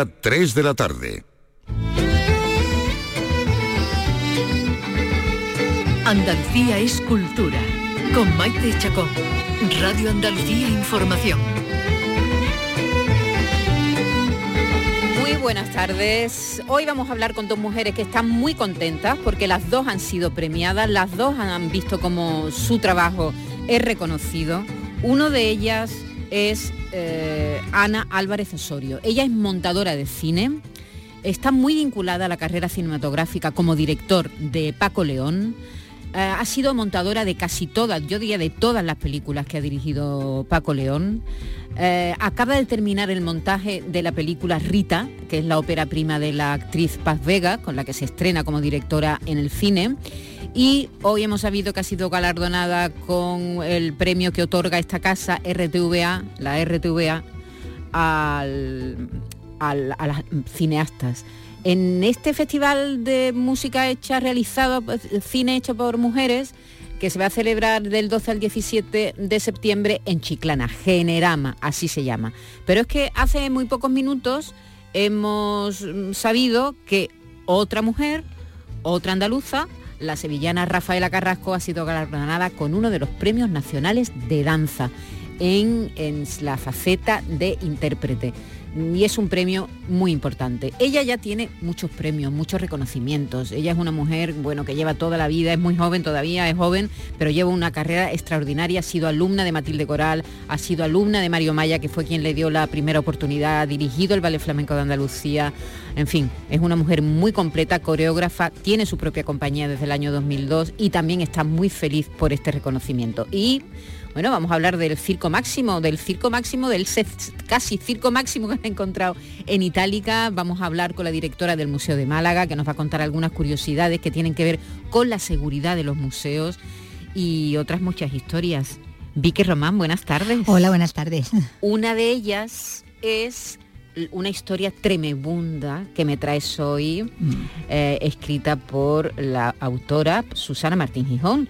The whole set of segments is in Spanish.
3 de la tarde. Andalucía es cultura. Con Maite Chacón. Radio Andalucía Información. Muy buenas tardes. Hoy vamos a hablar con dos mujeres que están muy contentas porque las dos han sido premiadas, las dos han visto como su trabajo es reconocido. Uno de ellas es eh, Ana Álvarez Osorio. Ella es montadora de cine, está muy vinculada a la carrera cinematográfica como director de Paco León. Eh, ha sido montadora de casi todas, yo diría de todas las películas que ha dirigido Paco León. Eh, acaba de terminar el montaje de la película Rita, que es la ópera prima de la actriz Paz Vega, con la que se estrena como directora en el cine. Y hoy hemos sabido que ha sido galardonada con el premio que otorga esta casa, RTVA, la RTVA, a las cineastas. En este festival de música hecha, realizado, pues, cine hecho por mujeres, que se va a celebrar del 12 al 17 de septiembre en Chiclana, Generama, así se llama. Pero es que hace muy pocos minutos hemos sabido que otra mujer, otra andaluza, la sevillana Rafaela Carrasco, ha sido galardonada con uno de los premios nacionales de danza en, en la faceta de intérprete y es un premio muy importante. Ella ya tiene muchos premios, muchos reconocimientos. Ella es una mujer, bueno, que lleva toda la vida, es muy joven todavía, es joven, pero lleva una carrera extraordinaria. Ha sido alumna de Matilde Coral, ha sido alumna de Mario Maya, que fue quien le dio la primera oportunidad, ha dirigido el Ballet Flamenco de Andalucía. En fin, es una mujer muy completa, coreógrafa, tiene su propia compañía desde el año 2002 y también está muy feliz por este reconocimiento. Y bueno, vamos a hablar del circo máximo, del circo máximo, del casi circo máximo que han encontrado en Itálica. Vamos a hablar con la directora del Museo de Málaga, que nos va a contar algunas curiosidades que tienen que ver con la seguridad de los museos y otras muchas historias. Vicky Román, buenas tardes. Hola, buenas tardes. Una de ellas es una historia tremebunda que me traes hoy, mm. eh, escrita por la autora Susana Martín Gijón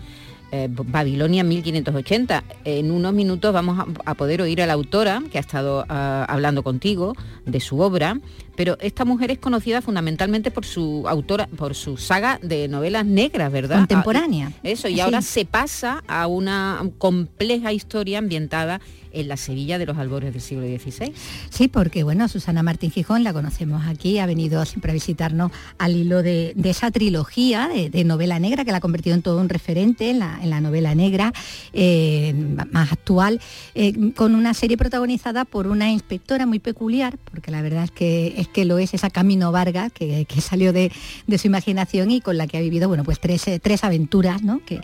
eh, Babilonia 1580. En unos minutos vamos a, poder oír a la autora que ha estado ah, hablando contigo de su obra, pero esta mujer es conocida fundamentalmente por su autora, por su saga de novelas negras, ¿verdad? Contemporánea. Ah, eso, y ahora se pasa a una compleja historia ambientada en la Sevilla de los albores del siglo XVI. Sí, porque bueno, Susana Martín Gijón la conocemos aquí, ha venido siempre a visitarnos al hilo de, esa trilogía de, novela negra que la ha convertido en todo un referente en la, novela negra eh, más actual, eh, con una serie protagonizada por una inspectora muy peculiar, porque la verdad es que, es que lo es esa Camino Vargas, que, salió de, su imaginación y con la que ha vivido bueno, pues tres, tres aventuras ¿no? que,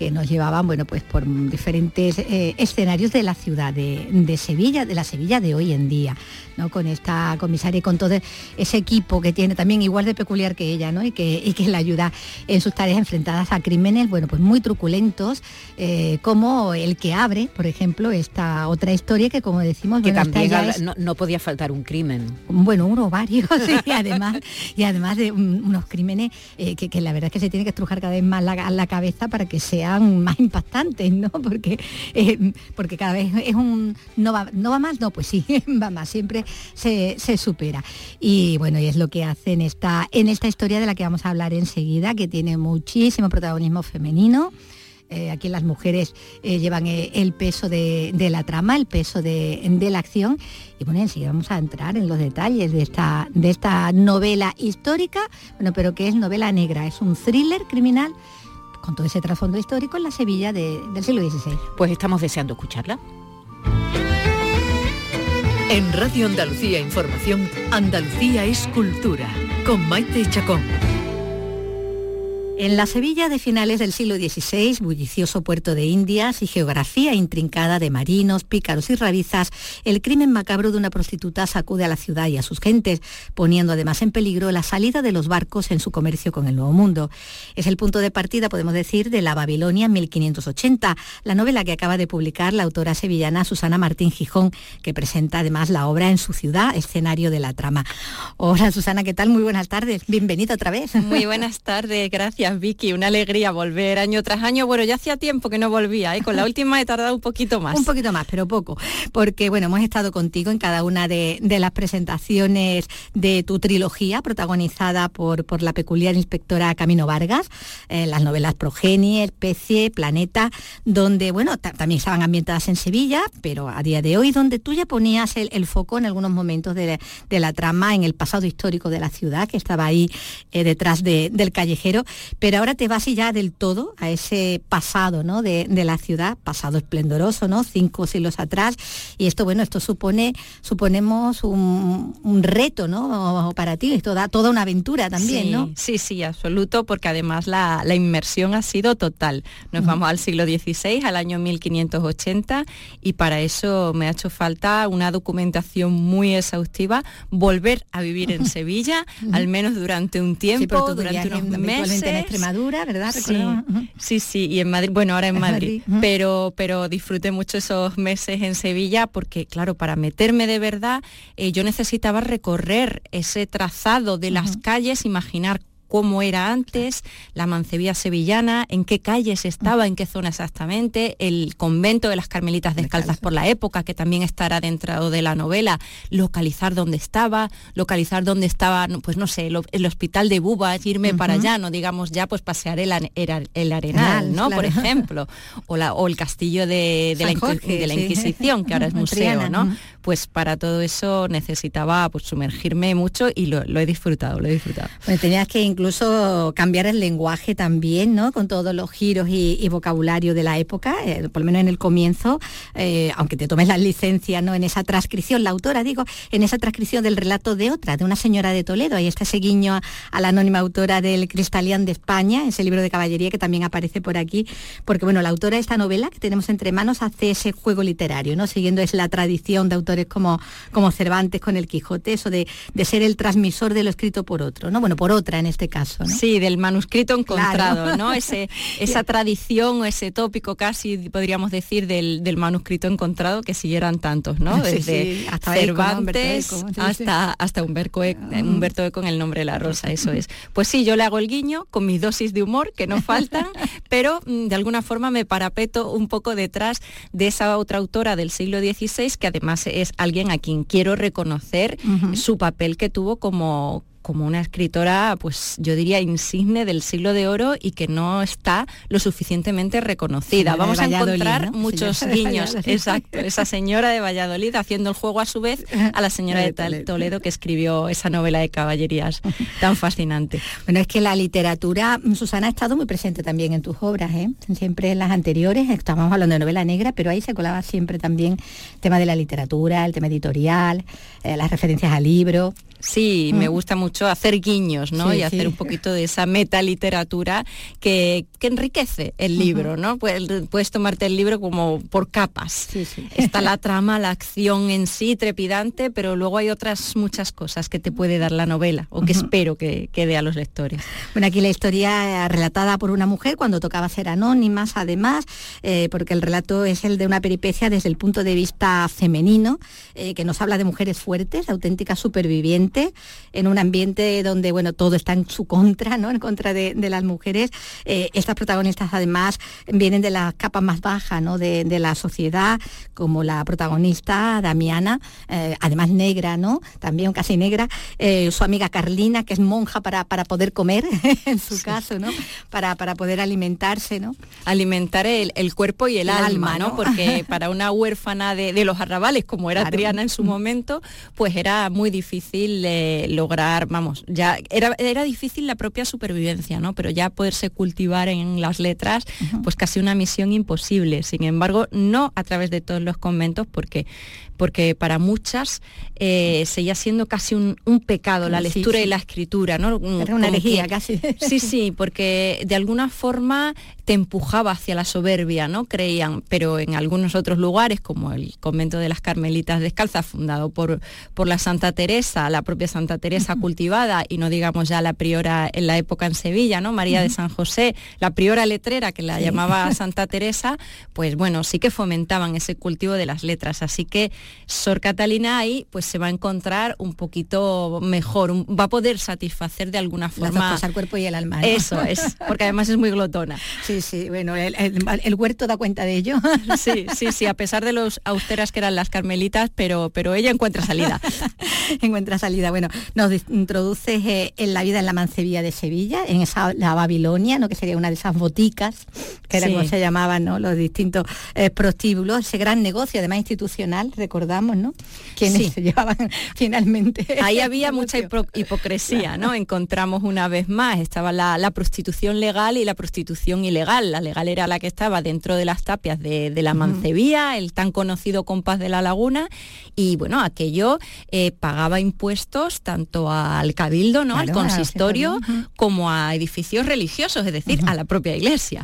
que nos llevaban bueno, pues por diferentes eh, escenarios de la ciudad de, Sevilla, de la Sevilla de hoy en día, ¿no? con esta comisaria y con todo ese equipo que tiene también igual de peculiar que ella ¿no? y, que, y que la ayuda en sus tareas enfrentadas a crímenes bueno, pues muy truculentos, eh, como el que abre, por ejemplo, esta otra historia que como decimos... Que también no, podía faltar un crimen. Bueno, varios, y además, y además de unos crímenes eh, que, la verdad es que se tiene que estrujar cada vez más la, cabeza para que sea más impactantes, ¿no? Porque, eh, porque cada vez es un... No va, no va más, no, pues sí, va más, siempre se, supera. Y bueno, y es lo que hace en esta, en esta historia de la que vamos a hablar enseguida, que tiene muchísimo protagonismo femenino. Eh, aquí las mujeres eh, llevan el peso de, la trama, el peso de, de, la acción. Y bueno, enseguida vamos a entrar en los detalles de esta, de esta novela histórica, bueno, pero que es novela negra, es un thriller criminal con todo ese trasfondo histórico en la Sevilla del siglo XVI. Pues estamos deseando escucharla. En Radio Andalucía Información, Andalucía es cultura, con Maite Chacón. En la Sevilla de finales del siglo XVI, bullicioso puerto de Indias y geografía intrincada de marinos, pícaros y rabizas, el crimen macabro de una prostituta sacude a la ciudad y a sus gentes, poniendo además en peligro la salida de los barcos en su comercio con el Nuevo Mundo. Es el punto de partida, podemos decir, de La Babilonia 1580, la novela que acaba de publicar la autora sevillana Susana Martín Gijón, que presenta además la obra en su ciudad, escenario de la trama. Hola Susana, ¿qué tal? Muy buenas tardes. Bienvenida otra vez. Muy buenas tardes, gracias gracias Vicky, una alegría volver año tras año. Bueno, ya hacía tiempo que no volvía, ¿eh? con la última he tardado un poquito más. un poquito más, pero poco, porque bueno, hemos estado contigo en cada una de, las presentaciones de tu trilogía, protagonizada por, por la peculiar inspectora Camino Vargas, eh, las novelas Progenie, Especie, Planeta, donde, bueno, también estaban ambientadas en Sevilla, pero a día de hoy, donde tú ya ponías el, foco en algunos momentos de, la trama, en el pasado histórico de la ciudad, que estaba ahí eh, detrás del callejero, pero ahora te vas ya del todo a ese pasado ¿no? de, la ciudad, pasado esplendoroso, ¿no? cinco siglos atrás, y esto, bueno, esto supone, suponemos un, reto ¿no? para ti, esto da toda una aventura también, sí, ¿no? Sí, sí, absoluto, porque además la, inmersión ha sido total. Nos vamos al siglo XVI, al año 1580, y para eso me ha hecho falta una documentación muy exhaustiva, volver a vivir en Sevilla, al menos durante un tiempo, durante unos meses. Extremadura, ¿verdad? Sí, sí, y en Madrid, bueno, ahora en Madrid, pero, pero disfruté mucho esos meses en Sevilla porque, claro, para meterme de verdad, eh, yo necesitaba recorrer ese trazado de las calles, imaginar cómo era antes, la mancebía sevillana, en qué calles estaba, en qué zona exactamente, el convento de las Carmelitas Descalzas por la época, que también estará dentro de la novela, localizar dónde estaba, localizar dónde estaba, pues no sé, el, hospital de Bubas, irme para allá, no digamos ya, pues pasear el, el, Arenal, ¿no? Por ejemplo, o, la, o el castillo de, la, Inquisición, que ahora es museo, ¿no? Pues para todo eso necesitaba pues, sumergirme mucho y lo, he disfrutado, lo he disfrutado. Pues tenías que incluso cambiar el lenguaje también, ¿no? Con todos los giros y, vocabulario de la época, eh, por lo menos en el comienzo, eh, aunque te tomes la licencia, ¿no? En esa transcripción, la autora, digo, en esa transcripción del relato de otra, de una señora de Toledo, ahí está ese guiño a, la anónima autora del Cristalian de España, ese libro de caballería que también aparece por aquí, porque bueno, la autora de esta novela que tenemos entre manos hace ese juego literario, ¿no? Siguiendo es la tradición de autores como, como Cervantes con el Quijote, eso de, de ser el transmisor de lo escrito por otro, ¿no? Bueno, por otra en este caso. Sí, del manuscrito encontrado, ¿no? Ese, esa tradición, ese tópico casi, podríamos decir, del, manuscrito encontrado que siguieran tantos, ¿no? Desde hasta Cervantes hasta, hasta Humberto, Eco, ah. Humberto Eco con el nombre de la rosa, eso es. Pues sí, yo le hago el guiño con mis dosis de humor, que no faltan, pero mm, de alguna forma me parapeto un poco detrás de esa otra autora del siglo XVI, que además es alguien a quien quiero reconocer su papel que tuvo como, como una escritora, pues yo diría insigne del siglo de oro y que no está lo suficientemente reconocida. Vamos a encontrar muchos guiños, exacto, esa señora de Valladolid haciendo el juego a su vez a la señora de Toledo que escribió esa novela de caballerías tan fascinante. Bueno, es que la literatura, Susana, ha estado muy presente también en tus obras, ¿eh? siempre en las anteriores, estábamos hablando de novela negra, pero ahí se colaba siempre también el tema de la literatura, el tema editorial, eh, las referencias al libro. Sí, me mm. gusta mucho hacer guiños, ¿no? y hacer un poquito de esa metaliteratura que, que enriquece el libro, ¿no? Puedes, puedes, tomarte el libro como por capas. Está la trama, la acción en sí, trepidante, pero luego hay otras muchas cosas que te puede dar la novela, o que espero que, que dé a los lectores. Bueno, aquí la historia relatada por una mujer cuando tocaba ser anónimas, además, eh, porque el relato es el de una peripecia desde el punto de vista femenino, eh, que nos habla de mujeres fuertes, auténticas supervivientes en un ambiente donde bueno, todo está en su contra, ¿no? en contra de, las mujeres. Eh, estas protagonistas además vienen de las capas más bajas ¿no? de, la sociedad, como la protagonista Damiana, eh, además negra, ¿no? también casi negra, eh, su amiga Carlina, que es monja para, para poder comer, en su caso, ¿no? para, para poder alimentarse. ¿no? Alimentar el, cuerpo y el, alma, ¿no? porque para una huérfana de, los arrabales, como era Triana en su momento, pues era muy difícil lograr, vamos, ya era, era difícil la propia supervivencia, ¿no? Pero ya poderse cultivar en las letras, pues casi una misión imposible. Sin embargo, no a través de todos los conventos, porque porque para muchas eh, seguía siendo casi un, pecado la lectura y la escritura, ¿no? Era una herejía casi. Sí, sí, porque de alguna forma te empujaba hacia la soberbia, ¿no? Creían, pero en algunos otros lugares, como el convento de las Carmelitas Descalzas, fundado por, por la Santa Teresa, la propia Santa Teresa cultivada y no digamos ya la priora en la época en Sevilla, ¿no? María de San José, la priora letrera que la llamaba Santa Teresa, pues bueno, sí que fomentaban ese cultivo de las letras. Así que Sor Catalina ahí pues se va a encontrar un poquito mejor, va a poder satisfacer de alguna forma. al cuerpo y el alma. Eso es, porque además es muy glotona. Sí, sí, bueno, el, huerto da cuenta de ello. Sí, sí, sí, a pesar de los austeras que eran las carmelitas, pero, pero ella encuentra salida. encuentra salida. Bueno, nos introduces eh, en la vida en la mancebía de Sevilla, en esa la Babilonia, ¿no? que sería una de esas boticas, que era como se llamaban ¿no? los distintos eh, prostíbulos, ese gran negocio, además institucional, recordamos, ¿no? Quienes se llevaban finalmente. Ahí había mucha hipocresía, ¿no? Encontramos una vez más, estaba la, prostitución legal y la prostitución ilegal. La legal era la que estaba dentro de las tapias de, la Mancebía, el tan conocido compás de la laguna, y bueno, aquello eh, pagaba impuestos tanto al cabildo, ¿no? al consistorio, como a edificios religiosos, es decir, a la propia iglesia.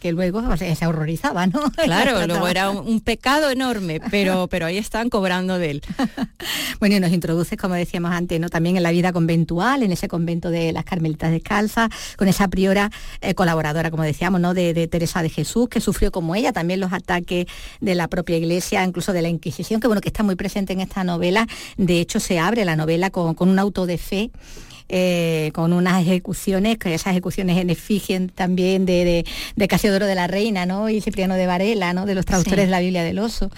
Que luego se horrorizaba, ¿no? Claro, luego era un, pecado enorme, pero, pero ahí están cobrando de él. bueno, y nos introduces, como decíamos antes, ¿no? También en la vida conventual, en ese convento de las Carmelitas Descalzas, con esa priora eh, colaboradora, como decíamos, ¿no? De, de, Teresa de Jesús, que sufrió como ella también los ataques de la propia iglesia, incluso de la Inquisición, que bueno, que está muy presente en esta novela. De hecho, se abre la novela con, un auto de fe. Eh, con unas ejecuciones, que esas ejecuciones en efigie también de, de, Casiodoro de la Reina, ¿no? Y Cipriano de Varela, ¿no? De los traductores de la Biblia del Oso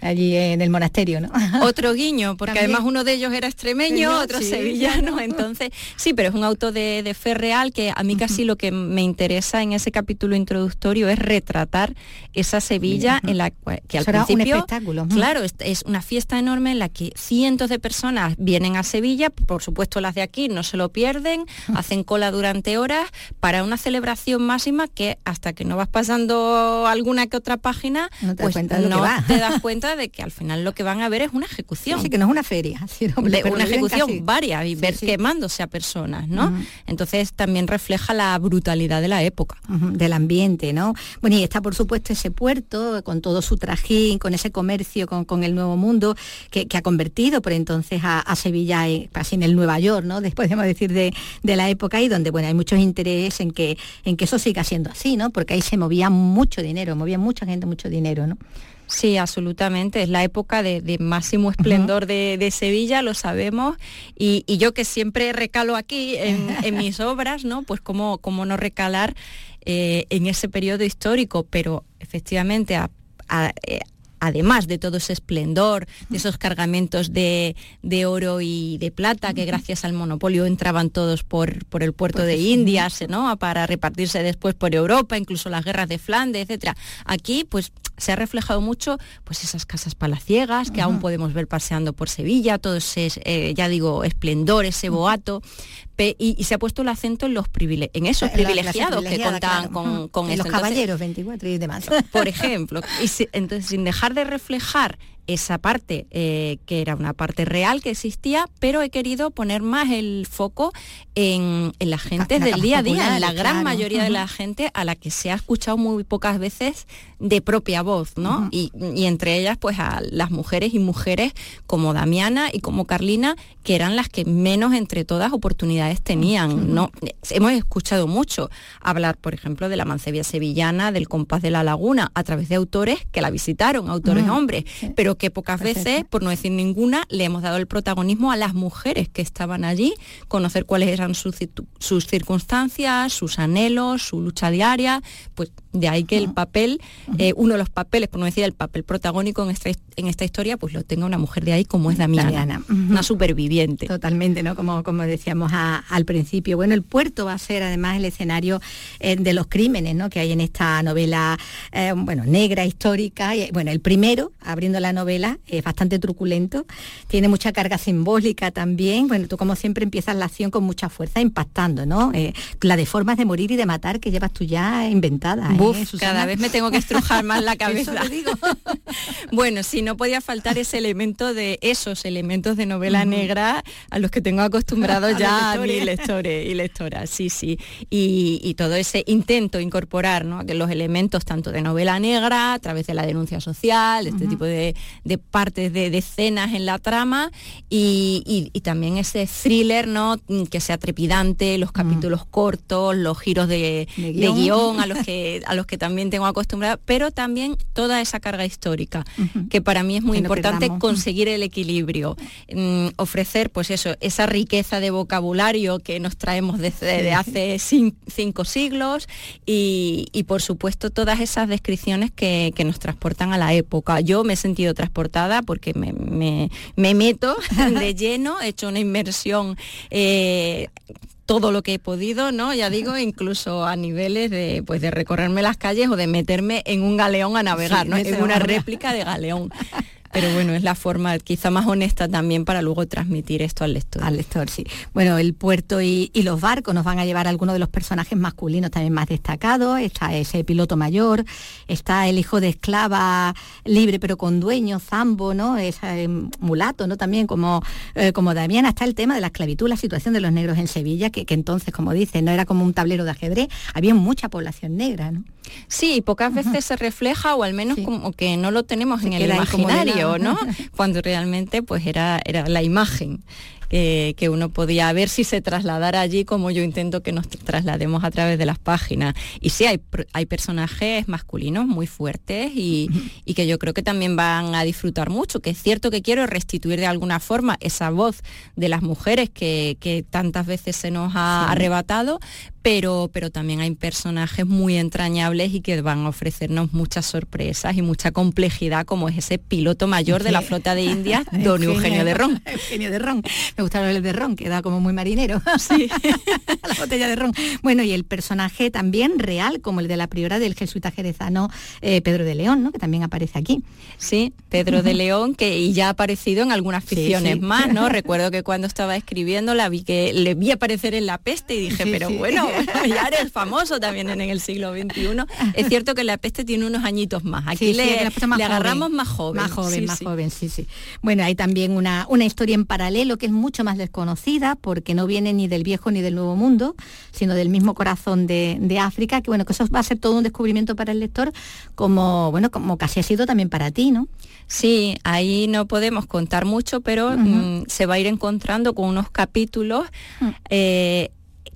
allí en el monasterio, ¿no? Otro guiño, porque además uno de ellos era extremeño, otro sevillano, entonces sí, pero es un auto de, fe real que a mí casi lo que me interesa en ese capítulo introductorio es retratar esa Sevilla en la que al principio un espectáculo. Claro, es, una fiesta enorme en la que cientos de personas vienen a Sevilla, por supuesto las de aquí no se lo pierden, hacen cola durante horas para una celebración máxima que hasta que no vas pasando alguna que otra página, no te, pues no te das cuenta de que al final lo que van a ver es una ejecución. Sí, que no es una feria, sino una ejecución varia y ver quemándose a personas, ¿no? Entonces también refleja la brutalidad de la época. Del ambiente, ¿no? Bueno, y está por supuesto ese puerto con todo su trajín, con ese comercio con, el Nuevo Mundo que, ha convertido por entonces a, Sevilla casi en el Nueva York, ¿no? Después podemos decir de, la época y donde, bueno, hay muchos interés en que, en que eso siga siendo así, ¿no? Porque ahí se movía mucho dinero, movía mucha gente mucho dinero, ¿no? Sí, absolutamente. Es la época de, máximo esplendor de, Sevilla, lo sabemos. Y, yo que siempre recalo aquí en, mis obras, ¿no? Pues cómo, cómo no recalar eh, en ese periodo histórico, pero efectivamente eh, además de todo ese esplendor, de esos cargamentos de, oro y de plata que gracias al monopolio entraban todos por, por el puerto de Indias, ¿no? Para repartirse después por Europa, incluso las guerras de Flandes, etcétera. Aquí, pues se ha reflejado mucho pues esas casas palaciegas que aún podemos ver paseando por Sevilla, todo ese, eh, ya digo, esplendor, ese boato, y, se ha puesto el acento en los en esos privilegiados que contaban con, con Los caballeros 24 y demás. Por ejemplo, y entonces sin dejar de reflejar esa parte eh, que era una parte real que existía, pero he querido poner más el foco en, la gente del día a día, en la gran mayoría de la gente a la que se ha escuchado muy pocas veces de propia voz, ¿no? y, entre ellas, pues a las mujeres y mujeres como Damiana y como Carlina, que eran las que menos entre todas oportunidades tenían, ¿no? Hemos escuchado mucho hablar, por ejemplo, de la mancebia sevillana, del compás de la laguna, a través de autores que la visitaron, autores hombres, pero que pocas veces, por no decir ninguna, le hemos dado el protagonismo a las mujeres que estaban allí, conocer cuáles eran sus, sus circunstancias, sus anhelos, su lucha diaria, pues de ahí que el papel, eh, uno de los papeles, por no decir el papel protagónico en esta, en esta historia, pues lo tenga una mujer de ahí como es Damiana, una superviviente. Totalmente, ¿no? Como, como decíamos al principio. Bueno, el puerto va a ser además el escenario eh, de los crímenes, ¿no? Que hay en esta novela, eh, bueno, negra, histórica. Y, bueno, el primero, abriendo la novela, es bastante truculento, tiene mucha carga simbólica también. Bueno, tú como siempre empiezas la acción con mucha fuerza, impactando, ¿no? la de formas de morir y de matar que llevas tú ya inventada. ¿Eh, cada vez me tengo que estrujar más la cabeza. digo. bueno, si no podía faltar ese elemento de esos elementos de novela negra a los que tengo acostumbrados ya a mis lectores y lectoras, sí, sí. Y, todo ese intento incorporar ¿no? que los elementos tanto de novela negra, a través de la denuncia social, este tipo de, partes de, escenas en la trama, y, también ese thriller ¿no? que sea trepidante, los capítulos cortos, los giros de, guion, a, los que, a los que también tengo acostumbrada, pero también toda esa carga histórica, que para mí es muy importante conseguir el equilibrio, mm, ofrecer pues eso, esa riqueza de vocabulario que nos traemos desde hace cinco siglos y, por supuesto todas esas descripciones que, nos transportan a la época. Yo me he sentido transportada porque me, meto de lleno, he hecho una inmersión eh, todo lo que he podido, ¿no? Ya digo, incluso a niveles de, pues, de recorrerme las calles o de meterme en un galeón a navegar, ¿no? En una réplica de galeón. pero bueno, es la forma quizá más honesta también para luego transmitir esto al lector. Al lector, sí. Bueno, el puerto y, los barcos nos van a llevar a algunos de los personajes masculinos también más destacados. Está ese piloto mayor, está el hijo de esclava libre pero con dueño, Zambo, ¿no? Ese eh, mulato, ¿no? También como, eh, como Damián, está el tema de la esclavitud, la situación de los negros en Sevilla, que, que entonces, como dice, no era como un tablero de ajedrez, había mucha población negra, ¿no? Sí, pocas veces se refleja o al menos como que no lo tenemos en el imaginario, ¿no? Cuando realmente pues era, era la imagen que uno podía ver si se trasladara allí como yo intento que nos traslademos a través de las páginas. Y sí, hay, hay personajes masculinos muy fuertes y, que yo creo que también van a disfrutar mucho, que es cierto que quiero restituir de alguna forma esa voz de las mujeres que, tantas veces se nos ha arrebatado, pero, pero, también hay personajes muy entrañables y que van a ofrecernos muchas sorpresas y mucha complejidad, como es ese piloto mayor de la flota de Indias, don Eugenio de Ron. Eugenio de Ron me gusta el de ron, que da como muy marinero. Sí. la botella de ron. Bueno, y el personaje también real, como el de la priora del jesuita jerezano eh, Pedro de León, ¿no? Que también aparece aquí. Sí, Pedro de León, que y ya ha aparecido en algunas ficciones más, ¿no? Recuerdo que cuando estaba escribiendo la vi que le vi aparecer en La Peste y dije, pero bueno, ya eres famoso también en, el siglo XXI. Es cierto que La Peste tiene unos añitos más. Aquí le, agarramos más joven. Más joven, más joven, sí, sí. Bueno, hay también una, una historia en paralelo que es mucho más desconocida porque no viene ni del viejo ni del nuevo mundo, sino del mismo corazón de, África, que bueno, que eso va a ser todo un descubrimiento para el lector, como bueno, como casi ha sido también para ti, ¿no? Sí, ahí no podemos contar mucho, pero mm, se va a ir encontrando con unos capítulos mm. eh,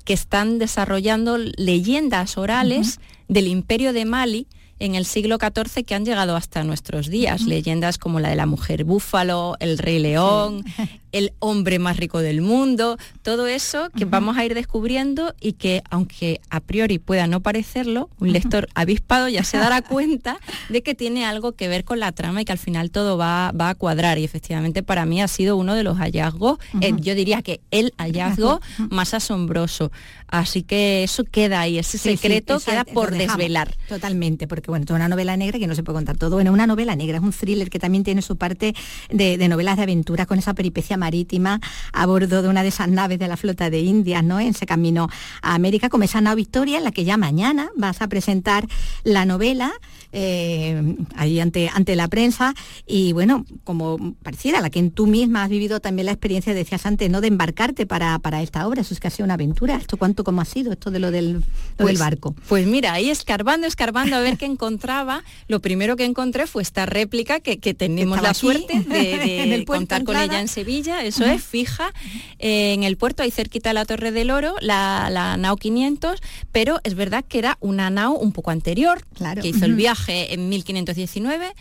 que están desarrollando leyendas orales del imperio de Mali, en el siglo XIV que han llegado hasta nuestros días. Leyendas como la de la mujer búfalo, el rey león, el hombre más rico del mundo, todo eso que vamos a ir descubriendo y que aunque a priori pueda no parecerlo, un lector avispado ya se dará cuenta de que tiene algo que ver con la trama y que al final todo va, a cuadrar. Y efectivamente para mí ha sido uno de los hallazgos, eh, yo diría que el hallazgo más asombroso. Así que eso queda ahí, ese secreto queda por desvelar. Totalmente, porque bueno, es una novela negra que no se puede contar todo. Bueno, una novela negra, es un thriller que también tiene su parte de, de novelas de aventura con esa peripecia marítima a bordo de una de esas naves de la flota de Indias, ¿no? En ese camino a América, como esa nave Victoria, en la que ya mañana vas a presentar la novela eh, ahí ante, ante la prensa y bueno, como pareciera la que tú misma has vivido también la experiencia, decías antes, ¿no? De embarcarte para, para esta obra, eso es que ha sido una aventura. ¿Esto cuánto cómo ha sido esto de lo del, pues, barco? Pues mira, ahí escarbando, escarbando a ver qué encontraba, lo primero que encontré fue esta réplica que, tenemos la suerte de, contar con ella en Sevilla, eso es, fija, en el puerto, ahí cerquita de la Torre del Oro, la, la NAO 500, pero es verdad que era una NAO un poco anterior, que hizo el viaje en 1519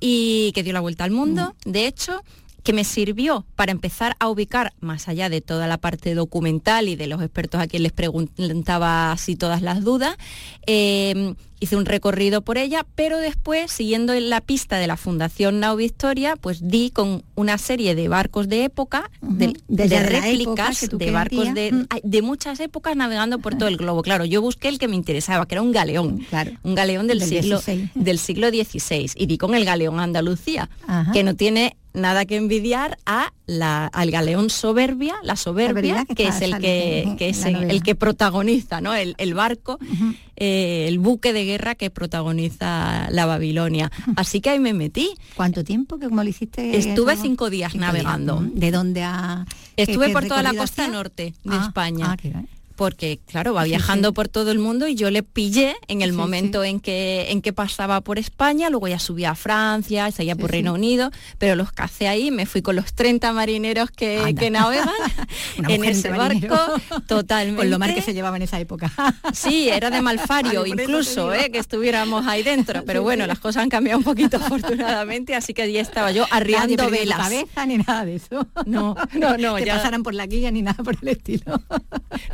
y que dio la vuelta al mundo. De hecho, que me sirvió para empezar a ubicar, más allá de toda la parte documental y de los expertos a quien les preguntaba así todas las dudas, eh, hice un recorrido por ella, pero después, siguiendo en la pista de la Fundación Nao Victoria, pues di con una serie de barcos de época, de, réplicas, de barcos de, de, muchas épocas navegando por todo el globo. Claro, yo busqué el que me interesaba, que era un galeón, claro. un galeón del, siglo, del siglo XVI, y di con el galeón Andalucía, que no tiene nada que envidiar a la, al galeón Soberbia, la Soberbia, que, es el que, es el, que protagoniza, ¿no? El, barco, eh, el buque de guerra que protagoniza la Babilonia. Así que ahí me metí. ¿Cuánto tiempo? que ¿Cómo lo hiciste? Estuve cinco días navegando. ¿De dónde a...? Estuve por toda la costa norte de ah, España. Ah, porque claro, va viajando por todo el mundo y yo le pillé en el momento En, que, en que pasaba por España, luego ya subía a Francia, seguía por Reino Unido, pero los cacé ahí, me fui con los 30 marineros que, que navegan en ese barco, totalmente. Con lo mal que se llevaba en esa época. sí, era de Malfario incluso, eh, que estuviéramos ahí dentro, pero bueno, las cosas han cambiado un poquito afortunadamente, así que allí estaba yo arriando velas. cabeza ni nada de eso. No, no, no. Que ya... pasaran por la guía ni nada por el estilo.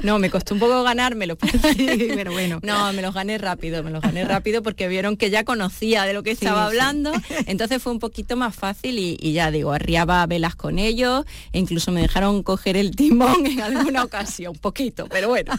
No, me costó un poco ganármelo, pero bueno. No, me los gané rápido, me los gané rápido porque vieron que ya conocía de lo que estaba hablando, entonces fue un poquito más fácil y, ya digo, arriaba velas con ellos, e incluso me dejaron coger el timón en alguna ocasión, un poquito, pero bueno.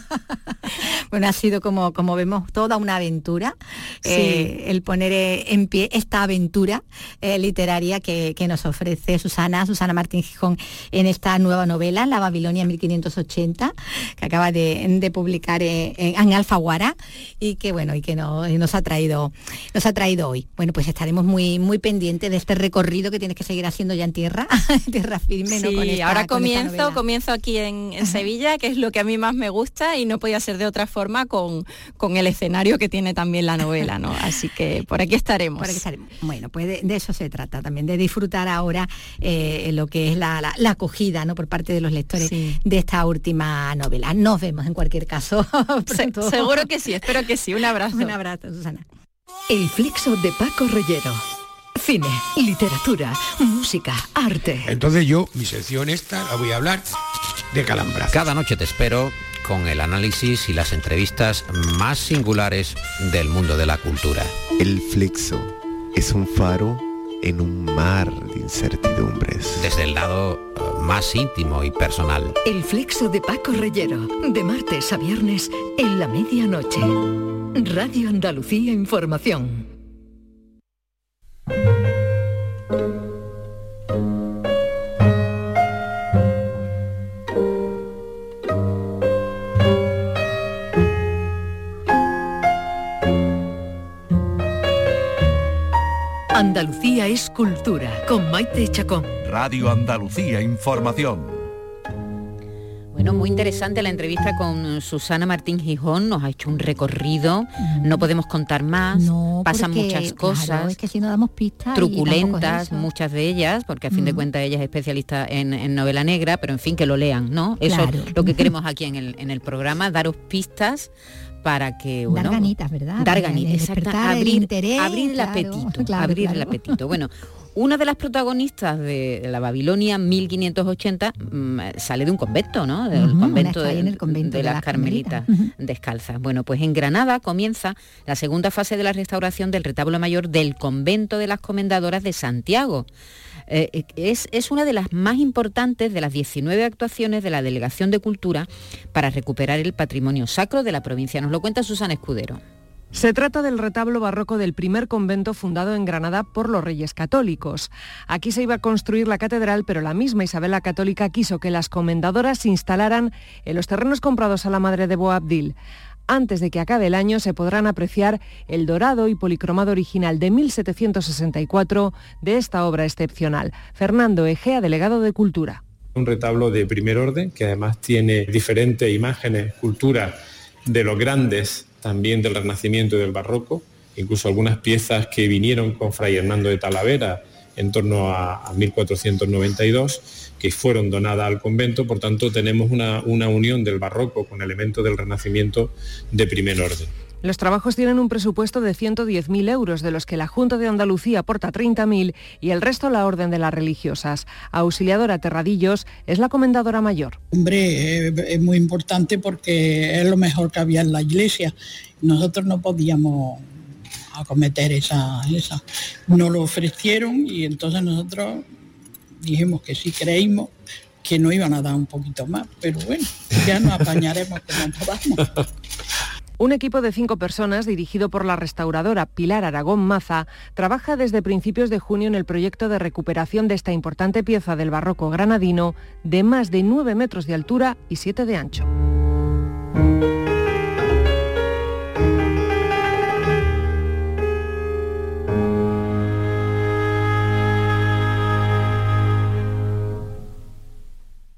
bueno, ha sido como, como vemos toda una aventura, eh, el poner eh, en pie esta aventura eh, literaria que, nos ofrece Susana, Susana Martín Gijón en esta nueva novela, La Babilonia 1580, que acaba de de, publicar en, en, Alfaguara y que bueno y que nos ha traído nos ha traído hoy. Bueno, pues estaremos muy muy pendientes de este recorrido que tienes que seguir haciendo ya en tierra, tierra firme. Sí, ahora comienzo, comienzo aquí en, Sevilla, que es lo que a mí más me gusta y no podía ser de otra forma con, con el escenario que tiene también la novela, ¿no? Así que por aquí estaremos. Bueno, pues de, eso se trata también, de disfrutar ahora eh, lo que es la, acogida ¿no? por parte de los lectores de esta última novela. Nos vemos en cualquier caso. seguro que sí, espero que sí. Un abrazo. Un abrazo, Susana. El flexo de Paco Reyero. Cine, literatura, música, arte. Entonces yo, mi sección esta, la voy a hablar de Calambra. Cada noche te espero con el análisis y las entrevistas más singulares del mundo de la cultura. El flexo es un faro en un mar de incertidumbres. Desde el lado eh, más íntimo y personal. El flexo de Paco Reyero, de martes a viernes en la medianoche. Radio Andalucía Información. Andalucía es cultura, con Maite Chacón. Radio Andalucía Información. Bueno, muy interesante la entrevista con Susana Martín Gijón, nos ha hecho un recorrido, no podemos contar más, pasan muchas cosas, es que si no damos pistas truculentas, muchas de ellas, porque a fin de cuentas ella es especialista en, novela negra, pero en fin, que lo lean, ¿no? Eso es lo que queremos aquí en el, en el programa, daros pistas para que bueno, dar ganitas, ¿verdad? Dar ganitas, abrir, el abrir el apetito, abrir el apetito. Bueno, una de las protagonistas de la Babilonia 1580 mm, sale de un convento, ¿no? Del convento, de, el convento de, las Carmelitas descalzas. Bueno, pues en Granada comienza la segunda fase de la restauración del retablo mayor del convento de las Comendadoras de Santiago. Eh, es, es, una de las más importantes de las 19 actuaciones de la Delegación de Cultura para recuperar el patrimonio sacro de la provincia. Nos lo cuenta Susana Escudero. Se trata del retablo barroco del primer convento fundado en Granada por los reyes católicos. Aquí se iba a construir la catedral, pero la misma Isabel la Católica quiso que las comendadoras se instalaran en los terrenos comprados a la madre de Boabdil antes de que acabe el año se podrán apreciar el dorado y policromado original de 1764 de esta obra excepcional. Fernando Egea, delegado de Cultura. Un retablo de primer orden que además tiene diferentes imágenes, culturas de los grandes también del Renacimiento y del Barroco, incluso algunas piezas que vinieron con Fray Hernando de Talavera en torno a, 1492, que fueron donadas al convento, por tanto tenemos una, una unión del barroco con elementos del renacimiento de primer orden. Los trabajos tienen un presupuesto de 110.000 euros, de los que la Junta de Andalucía aporta 30.000 y el resto la Orden de las Religiosas. Auxiliadora Terradillos es la comendadora mayor. Hombre, eh, es muy importante porque es lo mejor que había en la iglesia. Nosotros no podíamos acometer esa, esa. Nos lo ofrecieron y entonces nosotros dijimos que sí creímos que no iban a dar un poquito más, pero bueno, ya nos apañaremos como podamos. Un equipo de cinco personas, dirigido por la restauradora Pilar Aragón Maza, trabaja desde principios de junio en el proyecto de recuperación de esta importante pieza del barroco granadino de más de 9 metros de altura y 7 de ancho.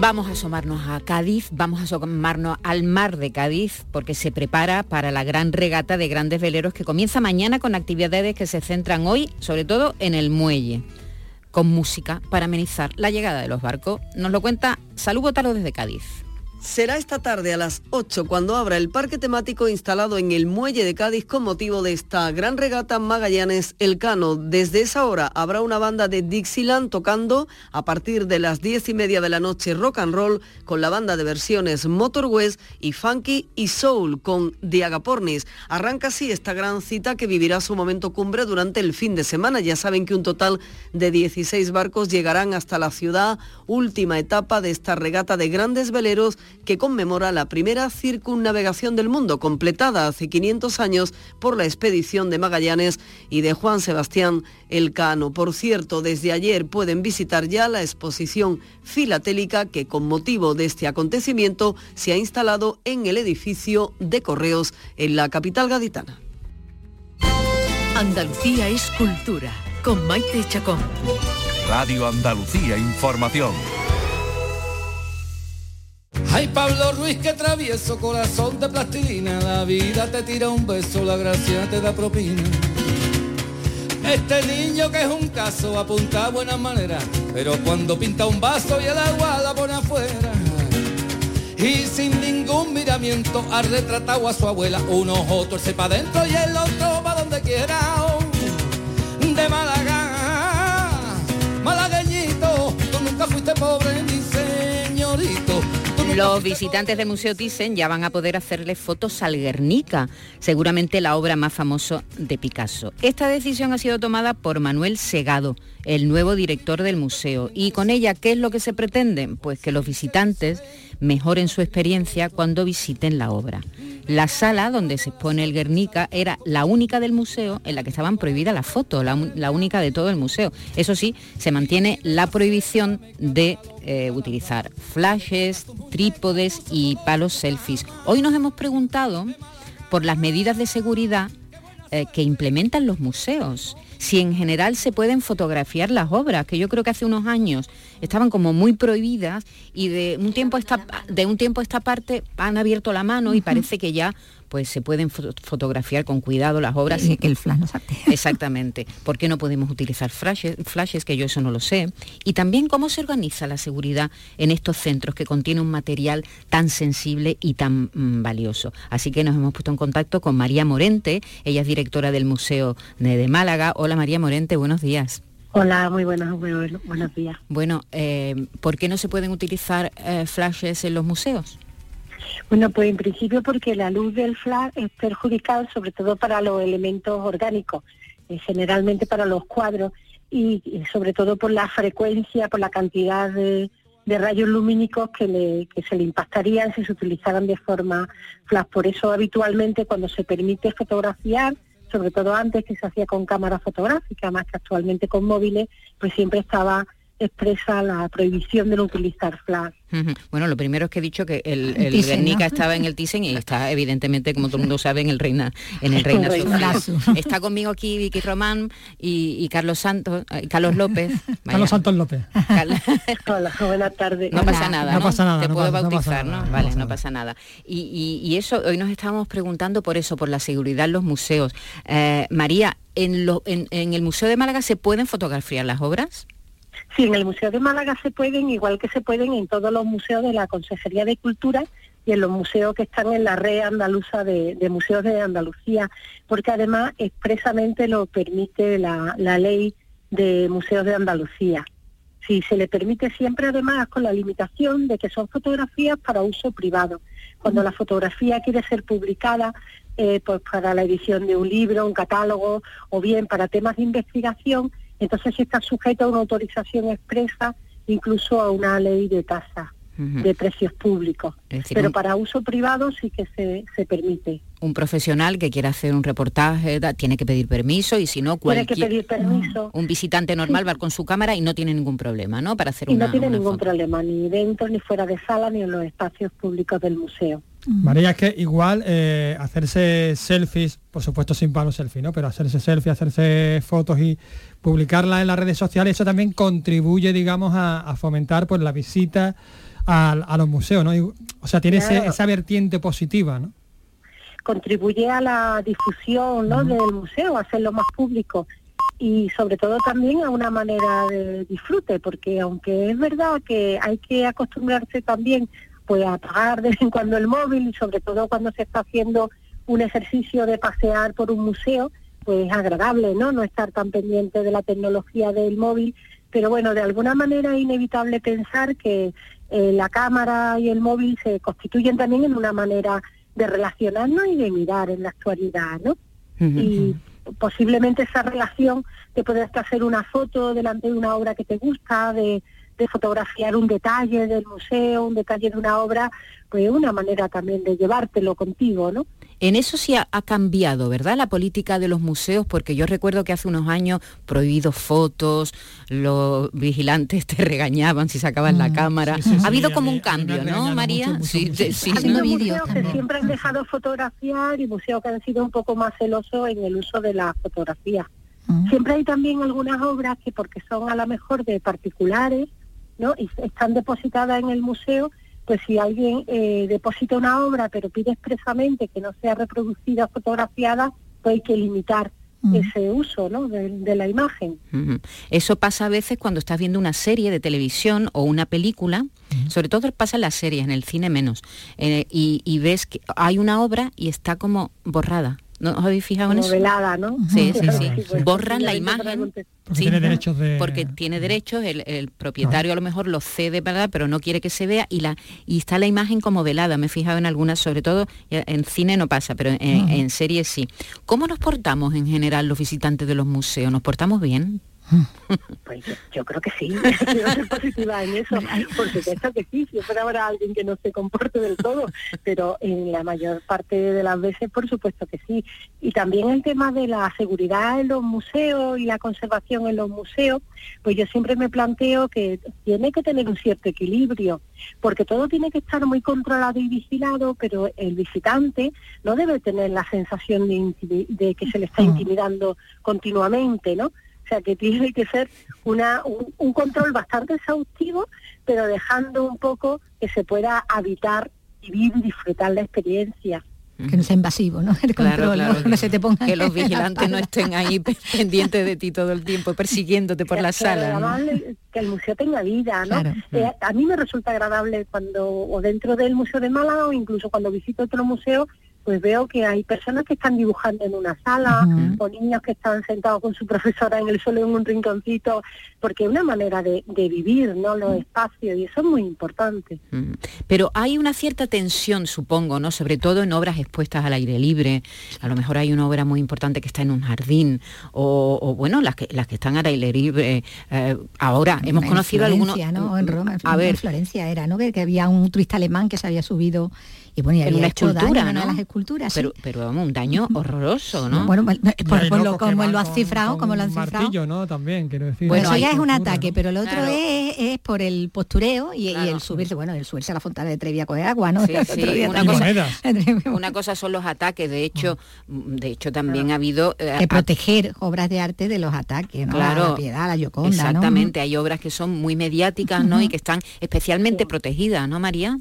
Vamos a asomarnos a Cádiz, vamos a asomarnos al mar de Cádiz, porque se prepara para la gran regata de grandes veleros que comienza mañana con actividades que se centran hoy, sobre todo en el muelle, con música para amenizar la llegada de los barcos. Nos lo cuenta Salud Botaro desde Cádiz. Será esta tarde a las 8 cuando abra el parque temático instalado en el muelle de Cádiz con motivo de esta gran regata Magallanes El Cano. Desde esa hora habrá una banda de Dixieland tocando a partir de las 10 y media de la noche rock and roll con la banda de versiones Motor West y Funky y Soul con Diagapornis. Arranca así esta gran cita que vivirá su momento cumbre durante el fin de semana. Ya saben que un total de 16 barcos llegarán hasta la ciudad, última etapa de esta regata de grandes veleros que conmemora la primera circunnavegación del mundo, completada hace 500 años por la expedición de Magallanes y de Juan Sebastián Elcano. Por cierto, desde ayer pueden visitar ya la exposición filatélica que con motivo de este acontecimiento se ha instalado en el edificio de Correos en la capital gaditana. Andalucía es cultura, con Maite Chacón. Radio Andalucía Información. Ay Pablo Ruiz que travieso, corazón de plastilina, la vida te tira un beso, la gracia te da propina. Este niño que es un caso apunta a buenas maneras, pero cuando pinta un vaso y el agua la pone afuera. Y sin ningún miramiento ha retratado a su abuela, uno ojo torce para adentro y el otro para donde quiera. De Málaga, malagueñito, tú nunca fuiste pobre. Los visitantes del Museo Thyssen ya van a poder hacerle fotos al Guernica, seguramente la obra más famosa de Picasso. Esta decisión ha sido tomada por Manuel Segado, el nuevo director del museo. Y con ella, ¿qué es lo que se pretende? Pues que los visitantes mejoren su experiencia cuando visiten la obra. La sala donde se expone el Guernica era la única del museo en la que estaban prohibidas las fotos, la, única de todo el museo. Eso sí, se mantiene la prohibición de eh, utilizar flashes, trípodes y palos selfies. Hoy nos hemos preguntado por las medidas de seguridad eh, que implementan los museos si en general se pueden fotografiar las obras, que yo creo que hace unos años estaban como muy prohibidas y de un tiempo a esta, de un tiempo esta parte han abierto la mano y parece que ya pues se pueden fotografiar con cuidado las obras. Y que el flash no Exactamente. ¿Por qué no podemos utilizar flashes, flashes, que yo eso no lo sé? Y también cómo se organiza la seguridad en estos centros que contienen un material tan sensible y tan mm, valioso. Así que nos hemos puesto en contacto con María Morente, ella es directora del Museo de, Málaga. Hola María Morente, buenos días. Hola, muy buenos, buenos días. Bueno, eh, ¿por qué no se pueden utilizar eh, flashes en los museos? Bueno, pues en principio porque la luz del flash es perjudicial sobre todo para los elementos orgánicos, eh, generalmente para los cuadros y, sobre todo por la frecuencia, por la cantidad de, rayos lumínicos que, que se le impactarían si se utilizaran de forma flash. Por eso habitualmente cuando se permite fotografiar, sobre todo antes que se hacía con cámara fotográfica, más que actualmente con móviles, pues siempre estaba expresa la prohibición de no utilizar flash. Bueno, lo primero es que he dicho que el, el, Guernica estaba en el Thyssen y está evidentemente, como todo el mundo sabe, en el Reina, en el Reina Está conmigo aquí Vicky Román y, Carlos Santos, eh, Carlos López. Carlos Santos López. Hola, buenas tardes. No pasa nada. No, pasa nada. Te puedo bautizar, ¿no? Vale, no pasa nada. Y, eso, hoy nos estamos preguntando por eso, por la seguridad en los museos. Eh, María, ¿en, en, ¿en el Museo de Málaga se pueden fotografiar las obras? Sí, en el Museo de Málaga se pueden, igual que se pueden en todos los museos de la Consejería de Cultura y en los museos que están en la red andaluza de, museos de Andalucía, porque además expresamente lo permite la, la ley de museos de Andalucía. Sí, se le permite siempre además con la limitación de que son fotografías para uso privado. Cuando la fotografía quiere ser publicada eh, pues para la edición de un libro, un catálogo o bien para temas de investigación, entonces está sujeto a una autorización expresa, incluso a una ley de tasa de precios públicos. Pero para uso privado sí que se, se, permite. Un profesional que quiera hacer un reportaje tiene que pedir permiso y si no, cualquier, que pedir permiso. un visitante normal va con su cámara y no tiene ningún problema, ¿no? Para hacer y una no tiene ningún problema, ni dentro, ni fuera de sala, ni en los espacios públicos del museo. María, es que igual eh, hacerse selfies, por supuesto sin palo selfie, ¿no? Pero hacerse selfies, hacerse fotos y publicarlas en las redes sociales, eso también contribuye, digamos, a, fomentar pues la visita a, los museos, ¿no? o sea, tiene esa vertiente positiva, ¿no? Contribuye a la difusión ¿no? del museo, a hacerlo más público y sobre todo también a una manera de disfrute, porque aunque es verdad que hay que acostumbrarse también pues a apagar de vez en cuando el móvil y sobre todo cuando se está haciendo un ejercicio de pasear por un museo, pues es agradable, ¿no? No estar tan pendiente de la tecnología del móvil, pero bueno, de alguna manera es inevitable pensar que eh, la cámara y el móvil se constituyen también en una manera de relacionarnos y de mirar en la actualidad, ¿no? Y posiblemente esa relación te puede hasta hacer una foto delante de una obra que te gusta, de, de fotografiar un detalle del museo, un detalle de una obra, pues una manera también de llevártelo contigo, ¿no? En eso sí ha, cambiado, ¿verdad? La política de los museos, porque yo recuerdo que hace unos años prohibido fotos, los vigilantes te regañaban si sacaban la mm, cámara. ha habido como un cambio, ¿no, María? sí, sí, Ha habido museos que siempre han dejado fotografiar y museos que han sido un poco más celosos en el uso de la fotografía. Mm. Siempre hay también algunas obras que porque son a lo mejor de particulares, ¿no? Y están depositadas en el museo pues si alguien eh, deposita una obra pero pide expresamente que no sea reproducida o fotografiada, pues hay que limitar ese uso ¿no? de, la imagen. Eso pasa a veces cuando estás viendo una serie de televisión o una película, sobre todo pasa en las series, en el cine menos, eh, y, y ves que hay una obra y está como borrada. ¿No os habéis fijado en eso? Novelada, ¿no? Sí, sí, sí. Borran la imagen. Porque tiene derechos de... Porque tiene derechos, el, propietario a lo mejor lo cede, ¿verdad? Pero no quiere que se vea y, la, y está la imagen como velada. Me he fijado en algunas, sobre todo en cine no pasa, pero en, en series sí. ¿Cómo nos portamos en general los visitantes de los museos? ¿Nos portamos bien? Pues yo, creo que sí, quiero ser positiva en eso, por supuesto que sí, siempre habrá alguien que no se comporte del todo, pero en la mayor parte de las veces por supuesto que sí. Y también el tema de la seguridad en los museos y la conservación en los museos, pues yo siempre me planteo que tiene que tener un cierto equilibrio, porque todo tiene que estar muy controlado y vigilado, pero el visitante no debe tener la sensación de, de que se le está intimidando continuamente, ¿no? Sea que tiene que ser una, un, control bastante exhaustivo, pero dejando un poco que se pueda habitar, vivir y disfrutar la experiencia que no sea invasivo, ¿no? El control, ¿no? se te ponga que los vigilantes no estén ahí pendientes de ti todo el tiempo, persiguiéndote por la sala. Que el museo tenga vida, ¿no? Eh, a mí me resulta agradable cuando, o dentro del Museo de Málaga, o incluso cuando visito otro museo, pues veo que hay personas que están dibujando en una sala o niños que están sentados con su profesora en el suelo en un rinconcito, porque es una manera de, vivir, ¿no? Los espacios y eso es muy importante. Pero hay una cierta tensión, supongo, ¿no? Sobre todo en obras expuestas al aire libre. A lo mejor hay una obra muy importante que está en un jardín o, bueno, las que las que están al aire libre. Eh, ahora hemos conocido algunos. ¿no? En Roma, a ver, en Florencia era, ¿no? Que, que había un turista alemán que se había subido y bueno, y una escultura, ¿no? las esculturas, pero, pero vamos, un daño horroroso, ¿no? Bueno, lo, como lo ha cifrado, como lo han cifrado. Martillo, ¿no? También, quiero decir. Bueno, eso ya es un ataque, pero el otro es, es, por el postureo y, el subirse, bueno, el subirse a la fontana de Trevi a coger agua, ¿no? Sí, sí, una, cosa, una, cosa, son los ataques, de hecho, de hecho también ha habido... Eh, que proteger obras de arte de los ataques, ¿no? Claro, la piedad, la Yoconda, Exactamente, hay obras que son muy mediáticas, ¿no? Y que están especialmente protegidas, ¿no, María?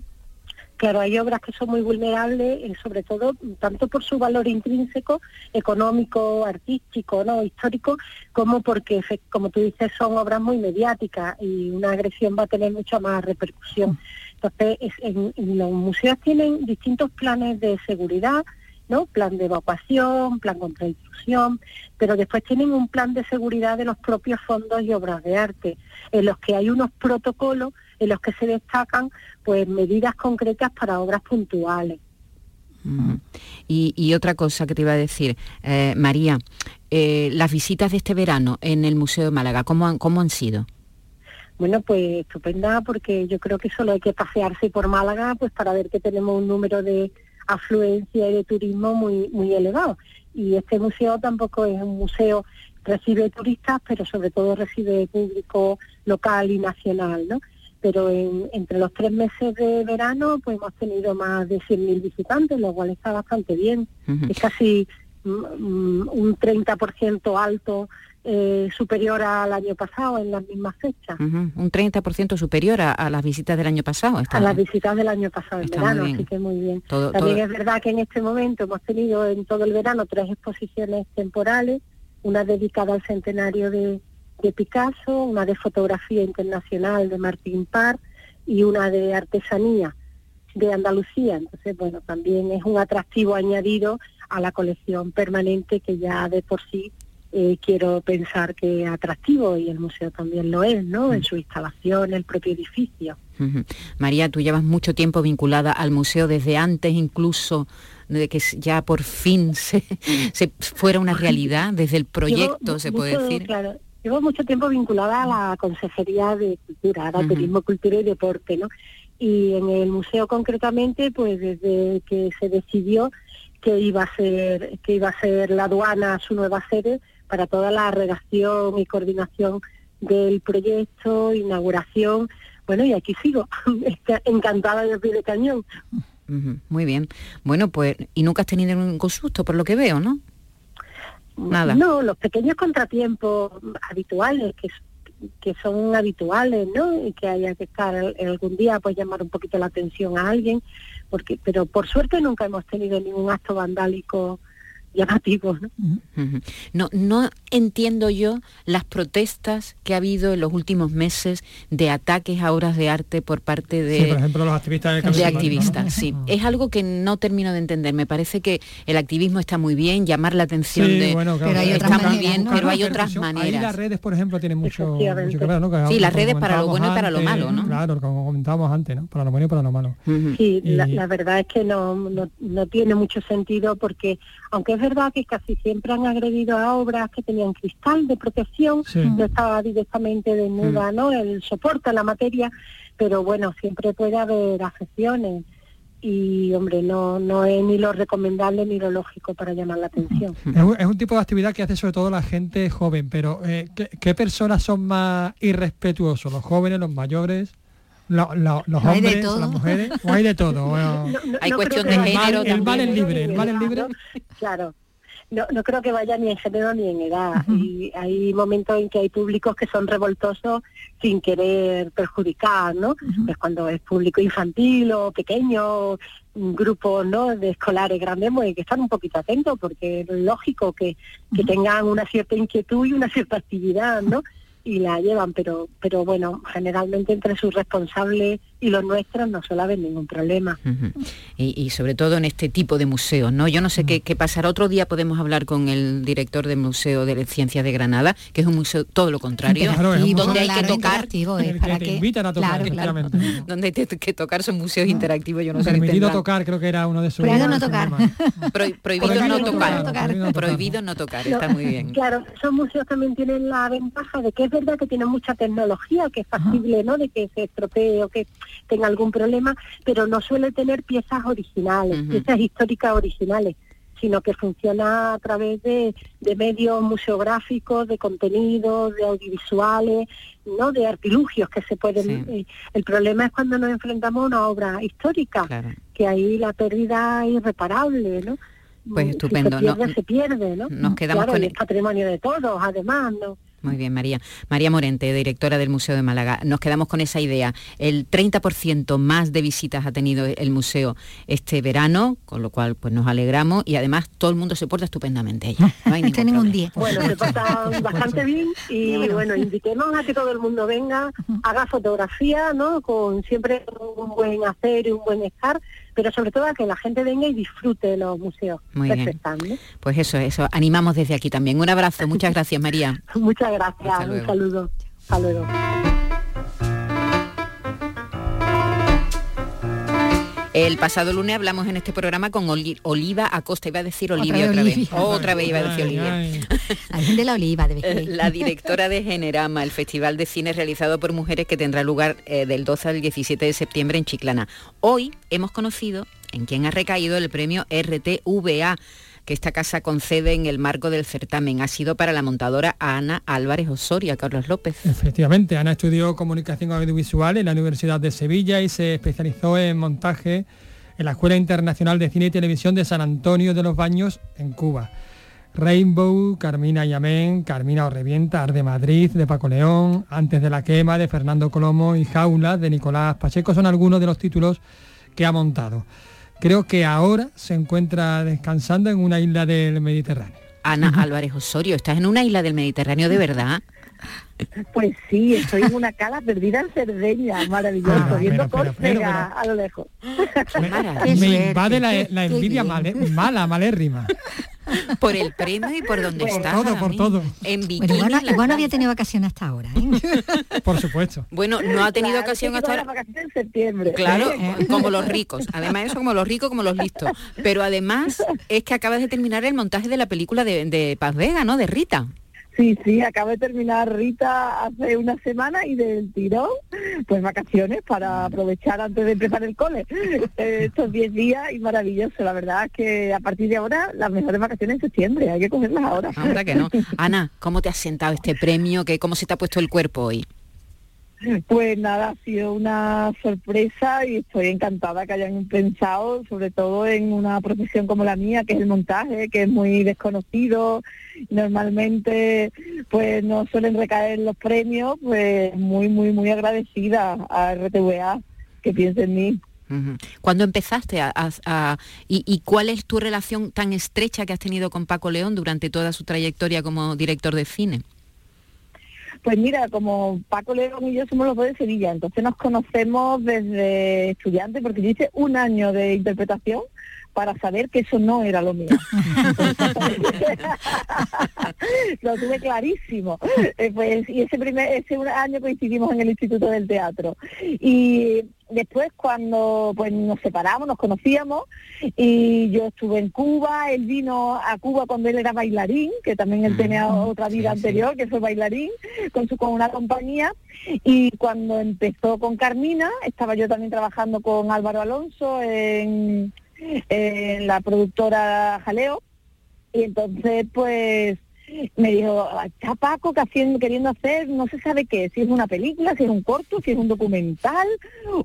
Claro, hay obras que son muy vulnerables, eh, sobre todo tanto por su valor intrínseco, económico, artístico, no, histórico, como porque, como tú dices, son obras muy mediáticas y una agresión va a tener mucha más repercusión. Entonces, en, los museos tienen distintos planes de seguridad, ¿no? Plan de evacuación, plan contra intrusión, pero después tienen un plan de seguridad de los propios fondos y obras de arte, en los que hay unos protocolos en los que se destacan pues medidas concretas para obras puntuales. y, otra cosa que te iba a decir, eh, María, eh, las visitas de este verano en el Museo de Málaga, ¿cómo han, cómo han sido? Bueno, pues estupenda porque yo creo que solo hay que pasearse por Málaga pues para ver que tenemos un número de afluencia y de turismo muy muy elevado. Y este museo tampoco es un museo recibe turistas, pero sobre todo recibe público local y nacional, ¿no? Pero entre los tres meses de verano pues hemos tenido más de 100.000 visitantes, lo cual está bastante bien. Es casi mm, mm, un 30% alto eh, superior al año pasado en las mismas fechas. Un 30% superior a, las visitas del año pasado. a las visitas del año pasado en verano, así que muy bien. También es verdad que en este momento hemos tenido en todo el verano tres exposiciones temporales, una dedicada al centenario de, de Picasso, una de fotografía internacional de Martín Parr y una de artesanía de Andalucía. Entonces, bueno, también es un atractivo añadido a la colección permanente que ya de por sí eh, quiero pensar que es atractivo y el museo también lo es, ¿no? En su instalación, el propio edificio. María, tú llevas mucho tiempo vinculada al museo desde antes incluso de que ya por fin se, fuera una realidad, desde el proyecto, se puede decir. Claro, llevo mucho tiempo vinculada a la Consejería de Cultura, a Turismo, Cultura y Deporte, ¿no? Y en el museo concretamente, pues desde que se decidió que iba a ser, que iba a ser la aduana su nueva sede, para toda la redacción y coordinación del proyecto, inauguración. Bueno, y aquí sigo, encantada de pie de cañón. muy bien. Bueno, pues, y nunca has tenido ningún susto, por lo que veo, ¿no? No, los pequeños contratiempos habituales, que, que son habituales, ¿no? Y que haya que estar algún día, pues llamar un poquito la atención a alguien, porque, pero por suerte nunca hemos tenido ningún acto vandálico llamativos. ¿no? no, no entiendo yo las protestas que ha habido en los últimos meses de ataques a obras de arte por parte de, por ejemplo, los activistas de, activistas. Sí, es algo que no termino de entender. Me parece que el activismo está muy bien, llamar la atención de, pero hay otras maneras, bien, pero hay otras maneras. Ahí las redes, por ejemplo, tienen mucho, que ver, Sí, las redes para lo bueno y para lo malo, ¿no? Claro, como comentábamos antes, ¿no? Para lo bueno y para lo malo. Sí, la, verdad es que no, no, no tiene mucho sentido porque aunque es verdad que casi siempre han agredido a obras que tenían cristal de protección, no estaba directamente desnuda, mm. ¿no? El soporte, la materia, pero bueno, siempre puede haber afecciones y hombre, no, no es ni lo recomendable ni lo lógico para llamar la atención. Es un, tipo de actividad que hace sobre todo la gente joven, pero eh, ¿qué, personas son más irrespetuosos? ¿Los jóvenes, los mayores? Los hombres, las mujeres, o hay de todo. hay cuestión de género. El mal es libre, el mal es libre. Claro, no, no creo que vaya ni en género ni en edad. Y hay momentos en que hay públicos que son revoltosos sin querer perjudicar, ¿no? Es cuando es público infantil o pequeño, grupos ¿no? de escolares grandes, pues que están un poquito atentos porque es lógico que, que tengan una cierta inquietud y una cierta actividad, ¿no? Y la llevan, pero, pero bueno, generalmente entre sus responsables y los nuestros no suele haber ningún problema. y, sobre todo en este tipo de museos, ¿no? Yo no sé qué, qué, pasará. Otro día podemos hablar con el director del Museo de Ciencias de Granada, que es un museo todo lo contrario, y donde hay que tocar... para que, invitan a tocar, Donde hay que tocar son museos interactivos, yo no sé. Permitido tocar, creo que era uno de sus... Prohibido no tocar. prohibido no tocar. Prohibido no tocar, está muy bien. Claro, esos museos también tienen la ventaja de que es verdad que tienen mucha tecnología, que es factible, ¿no?, de que se estropee o que tenga algún problema, pero no suele tener piezas originales, piezas históricas originales sino que funciona a través de, medios museográficos, de contenidos, de audiovisuales, no de artilugios que se pueden... Eh, el problema es cuando nos enfrentamos a una obra histórica, que ahí la pérdida es irreparable, ¿no? Pues estupendo. se pierde, se pierde, ¿no? Nos quedamos con el patrimonio de todos, además, ¿no? Muy bien, María. María Morente, directora del Museo de Málaga. Nos quedamos con esa idea. El 30% más de visitas ha tenido el museo este verano, con lo cual pues nos alegramos y además todo el mundo se porta estupendamente. No hay ningún día. Bueno, se porta bastante bien y bueno, invitemos a que todo el mundo venga, haga fotografía, ¿no? Con siempre un buen hacer y un buen estar pero sobre todo a que la gente venga y disfrute los museos. Muy bien. Pues eso, eso, animamos desde aquí también. Un abrazo, muchas gracias María. muchas gracias, un saludo. Hasta luego. El pasado lunes hablamos en este programa con Oliva Acosta, iba a decir Olivia otra, vez. Otra vez iba a decir Olivia. de la Oliva, de La directora de Generama, el festival de cine realizado por mujeres que tendrá lugar eh, del 12 al 17 de septiembre en Chiclana. Hoy hemos conocido en quién ha recaído el premio RTVA que esta casa concede en el marco del certamen. Ha sido para la montadora Ana Álvarez Osorio, Carlos López. Efectivamente, Ana estudió comunicación audiovisual en la Universidad de Sevilla y se especializó en montaje en la Escuela Internacional de Cine y Televisión de San Antonio de los Baños, en Cuba. Rainbow, Carmina y Amén, Carmina o Revienta, Arde Madrid, de Paco León, Antes de la Quema, de Fernando Colomo y Jaula, de Nicolás Pacheco, son algunos de los títulos que ha montado creo que ahora se encuentra descansando en una isla del Mediterráneo. Ana Álvarez Osorio, ¿estás en una isla del Mediterráneo de verdad? Pues sí, estoy en una cala perdida en Cerdeña, maravilloso, ah, viendo Córcega a lo lejos. Me, invade la, envidia mala, malérrima. Por el premio y por donde está. Por todo, por todo. En igual, no, había tenido vacaciones hasta ahora. ¿eh? Por supuesto. Bueno, no ha tenido ocasión hasta ahora. vacaciones en septiembre. Claro, como los ricos. Además eso como los ricos, como los listos. Pero además es que acabas de terminar el montaje de la película de, de Paz Vega, ¿no? De Rita. Sí, sí, acabo de terminar Rita hace una semana y del tirón, pues vacaciones para aprovechar antes de empezar el cole. Eh, estos 10 días y maravilloso, la verdad es que a partir de ahora las mejores vacaciones en septiembre, hay que cogerlas ahora. Ahora que no. Ana, ¿cómo te has sentado este premio? ¿Qué, ¿Cómo se te ha puesto el cuerpo hoy? Pues nada, ha sido una sorpresa y estoy encantada que hayan pensado, sobre todo en una profesión como la mía, que es el montaje, que es muy desconocido. Normalmente, pues no suelen recaer los premios, pues muy, muy, muy agradecida a RTVA que piense en mí. ¿Cuándo empezaste a, y, y, cuál es tu relación tan estrecha que has tenido con Paco León durante toda su trayectoria como director de cine? Pues mira, como Paco León y yo somos los dos de Sevilla, entonces nos conocemos desde estudiantes, porque yo hice un año de interpretación para saber que eso no era lo mío. lo tuve clarísimo. Eh, pues, y ese primer ese año coincidimos en el Instituto del Teatro. Y después cuando pues nos separamos, nos conocíamos y yo estuve en Cuba, él vino a Cuba cuando él era bailarín, que también él tenía ah, otra vida anterior, que fue bailarín, con su con una compañía, y cuando empezó con Carmina, estaba yo también trabajando con Álvaro Alonso en, en la productora Jaleo, y entonces pues me dijo, está Paco que haciendo, queriendo hacer, no se sabe qué, si es una película, si es un corto, si es un documental,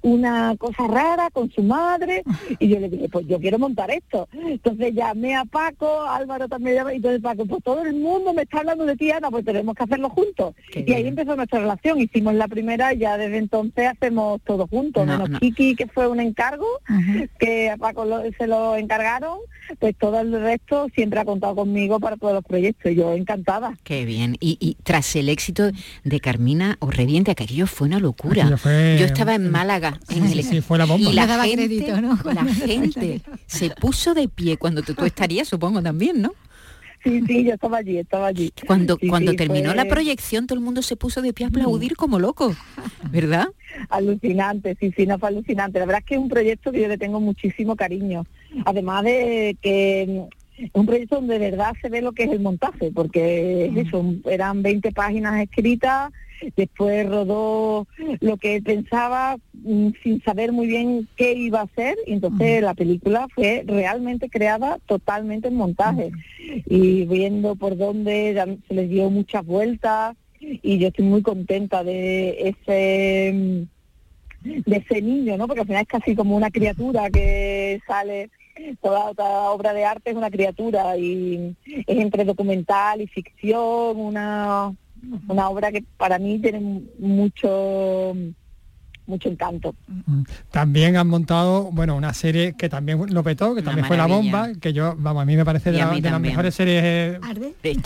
una cosa rara con su madre. Y yo le dije, pues yo quiero montar esto. Entonces llamé a Paco, Álvaro también llamó, y entonces Paco, pues todo el mundo me está hablando de ti, Ana, pues tenemos que hacerlo juntos. y ahí empezó nuestra relación, hicimos la primera ya desde entonces hacemos todo juntos, menos Kiki, que fue un encargo, que a Paco se lo encargaron, pues todo el resto siempre ha contado conmigo para todos los proyectos. Yo encantada. Qué bien. Y, tras el éxito de Carmina o Reviente, que aquello fue una locura. Yo estaba en Málaga. En el... sí, fue la bomba. Y la gente, la gente se puso de pie cuando tú, estarías, supongo, también, ¿no? Sí, sí, yo estaba allí, estaba allí. Cuando, cuando terminó la proyección, todo el mundo se puso de pie a aplaudir como loco, ¿verdad? Alucinante, sí, sí, no fue alucinante. La verdad es que es un proyecto que yo le tengo muchísimo cariño. Además de que un proyecto donde de verdad se ve lo que es el montaje, porque eso, eran 20 páginas escritas, después rodó lo que pensaba mm, sin saber muy bien qué iba a hacer, y entonces la película fue realmente creada totalmente en montaje, y viendo por dónde se les dio muchas vueltas, y yo estoy muy contenta de ese de ese niño, ¿no? Porque al final es casi como una criatura que sale toda, obra de arte es una criatura y es entre documental y ficción, una una obra que para mí tiene mucho mucho encanto. Mm. También han montado, bueno, una serie que también lo petó, que también fue la bomba, que yo, vamos, a mí me parece de, las mejores series,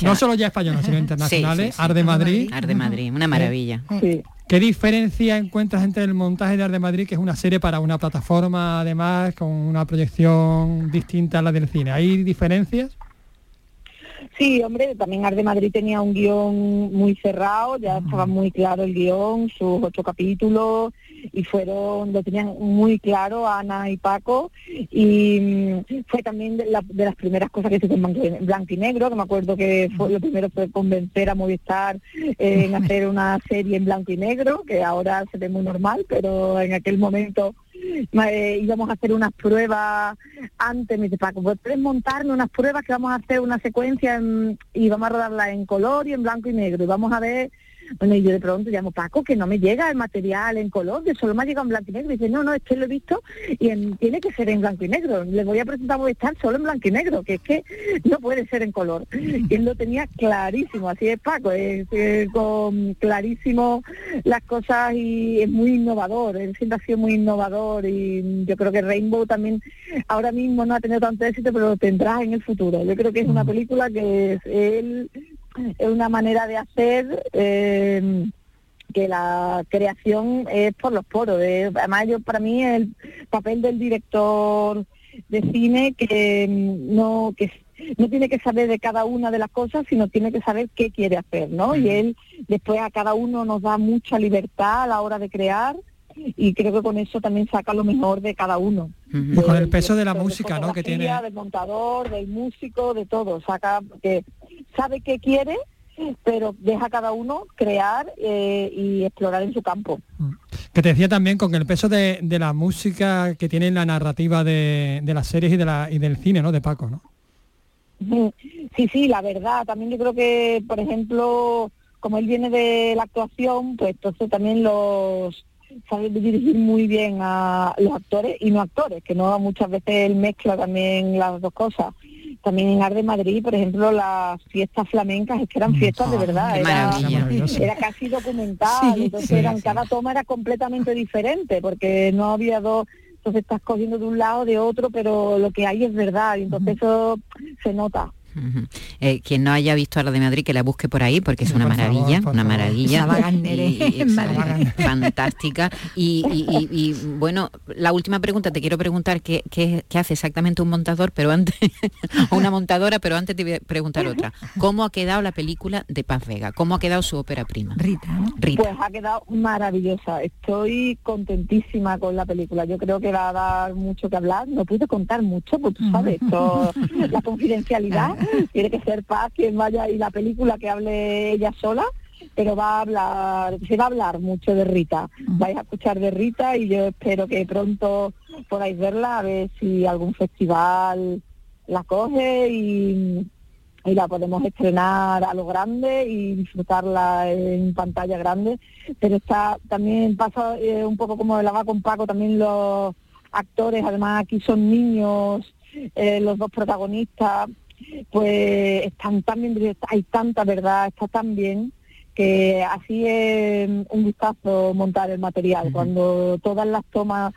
no solo ya españolas, sino internacionales, Arde Madrid. Arde Madrid, una maravilla. ¿Qué diferencia encuentras entre el montaje de Arde Madrid, que es una serie para una plataforma, además, con una proyección distinta a la del cine? ¿Hay diferencias? Sí, hombre, también Arde Madrid tenía un guion muy cerrado, ya estaba muy claro el guion, sus ocho capítulos, y fueron, lo tenían muy claro Ana y Paco, y mm, fue también de, las primeras cosas que hizo en blanco y negro, que me acuerdo que fue lo primero fue convencer a Movistar eh, en hacer una serie en blanco y negro, que ahora se ve muy normal, pero en aquel momento eh, íbamos a hacer unas pruebas antes, me dice Paco, ¿puedes montarme unas pruebas que vamos a hacer una secuencia y vamos a rodarla en color y en blanco y negro y vamos a ver bueno, y yo de pronto llamo, Paco, que no me llega el material en color, que solo me ha llegado en blanco y negro. Y dice, no, no, es que lo he visto y tiene que ser en blanco y negro. Le voy a presentar estar solo en blanco y negro, que es que no puede ser en color. Y él lo tenía clarísimo, así es Paco, es, con clarísimo las cosas y es muy innovador, él siempre ha sido muy innovador y yo creo que Rainbow también ahora mismo no ha tenido tanto éxito, pero lo tendrá en el futuro. Yo creo que es una película que es, él es una manera de hacer eh, que la creación es por los poros. además, yo, para mí el papel del director de cine que mm, no que no tiene que saber de cada una de las cosas, sino tiene que saber qué quiere hacer, ¿no? Y él después a cada uno nos da mucha libertad a la hora de crear y creo que con eso también saca lo mejor de cada uno. con el peso de la música, ¿no? Que tiene. Del montador, del músico, de todo. Saca que sabe qué quiere, pero deja a cada uno crear eh, y explorar en su campo. Mm. Que te decía también con el peso de, la música que tiene la narrativa de, las series y, de la, y del cine, ¿no? De Paco, ¿no? Sí, sí, la verdad. También yo creo que, por ejemplo, como él viene de la actuación, pues entonces también los sabe dirigir muy bien a los actores y no actores, que no muchas veces él mezcla también las dos cosas también en Arde Madrid, por ejemplo, las fiestas flamencas, es que eran fiestas de verdad, era, casi documental, entonces eran, cada toma era completamente diferente, porque no había dos, entonces estás cogiendo de un lado, de otro, pero lo que hay es verdad, y entonces eso se nota. Eh, quien no haya visto a la de Madrid que la busque por ahí porque es una maravilla, una maravilla fantástica. Y, bueno, la última pregunta te quiero preguntar qué, hace exactamente un montador, pero antes una montadora, pero antes te voy a preguntar otra. ¿Cómo ha quedado la película de Paz Vega? ¿Cómo ha quedado su ópera prima? Rita, Rita. Pues ha quedado maravillosa. Estoy contentísima con la película. Yo creo que va a dar mucho que hablar. No pude contar mucho, porque tú sabes, la confidencialidad tiene que ser Paz quien vaya y la película que hable ella sola pero va a hablar, se va a hablar mucho de Rita. Vais a escuchar de Rita y yo espero que pronto podáis verla, a ver si algún festival la coge y, la podemos estrenar a lo grande y disfrutarla en pantalla grande. Pero está también pasa eh, un poco como la va con Paco, también los actores, además aquí son niños, eh, los dos protagonistas, pues están tan bien, hay tanta verdad, está tan bien que así es un gustazo montar el material, cuando todas las tomas,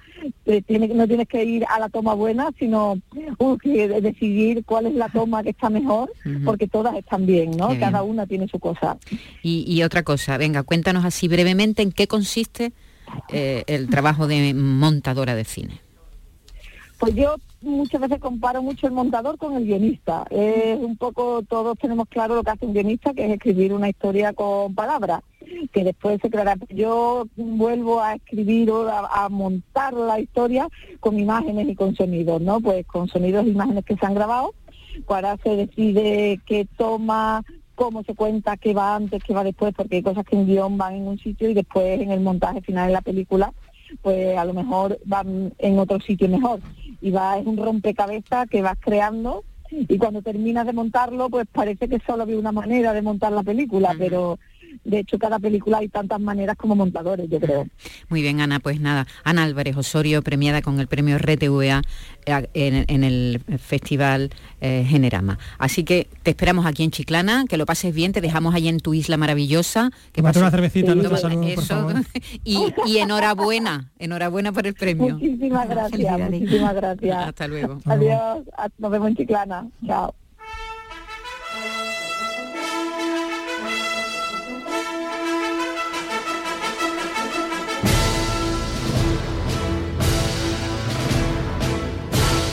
eh, no tienes que ir a la toma buena, sino uh, decidir cuál es la toma que está mejor, porque todas están bien, ¿no? Cada una tiene su cosa. Y, otra cosa, venga, cuéntanos así brevemente en qué consiste eh, el trabajo de montadora de cine. Pues yo muchas veces comparo mucho el montador con el guionista. Es un poco, todos tenemos claro lo que hace un guionista, que es escribir una historia con palabras, que después se creará. Yo vuelvo a escribir o a, montar la historia con imágenes y con sonidos, ¿no? Pues con sonidos e imágenes que se han grabado. Ahora se decide qué toma, cómo se cuenta, qué va antes, qué va después, porque hay cosas que en guion van en un sitio y después en el montaje final de la película, pues a lo mejor van en otro sitio mejor. Y va, es un rompecabezas que vas creando y cuando terminas de montarlo, pues parece que solo había una manera de montar la película, pero de hecho cada película hay tantas maneras como montadores, yo creo. Muy bien, Ana, pues nada, Ana Álvarez Osorio, premiada con el premio RTVA eh, en, el Festival eh, Generama. Así que te esperamos aquí en Chiclana, que lo pases bien, te dejamos ahí en tu isla maravillosa. Que una cervecita, no por favor. Y, y, enhorabuena, enhorabuena por el premio. Muchísimas gracias, muchísimas gracias. Hasta luego. Adiós, nos vemos en Chiclana. Chao.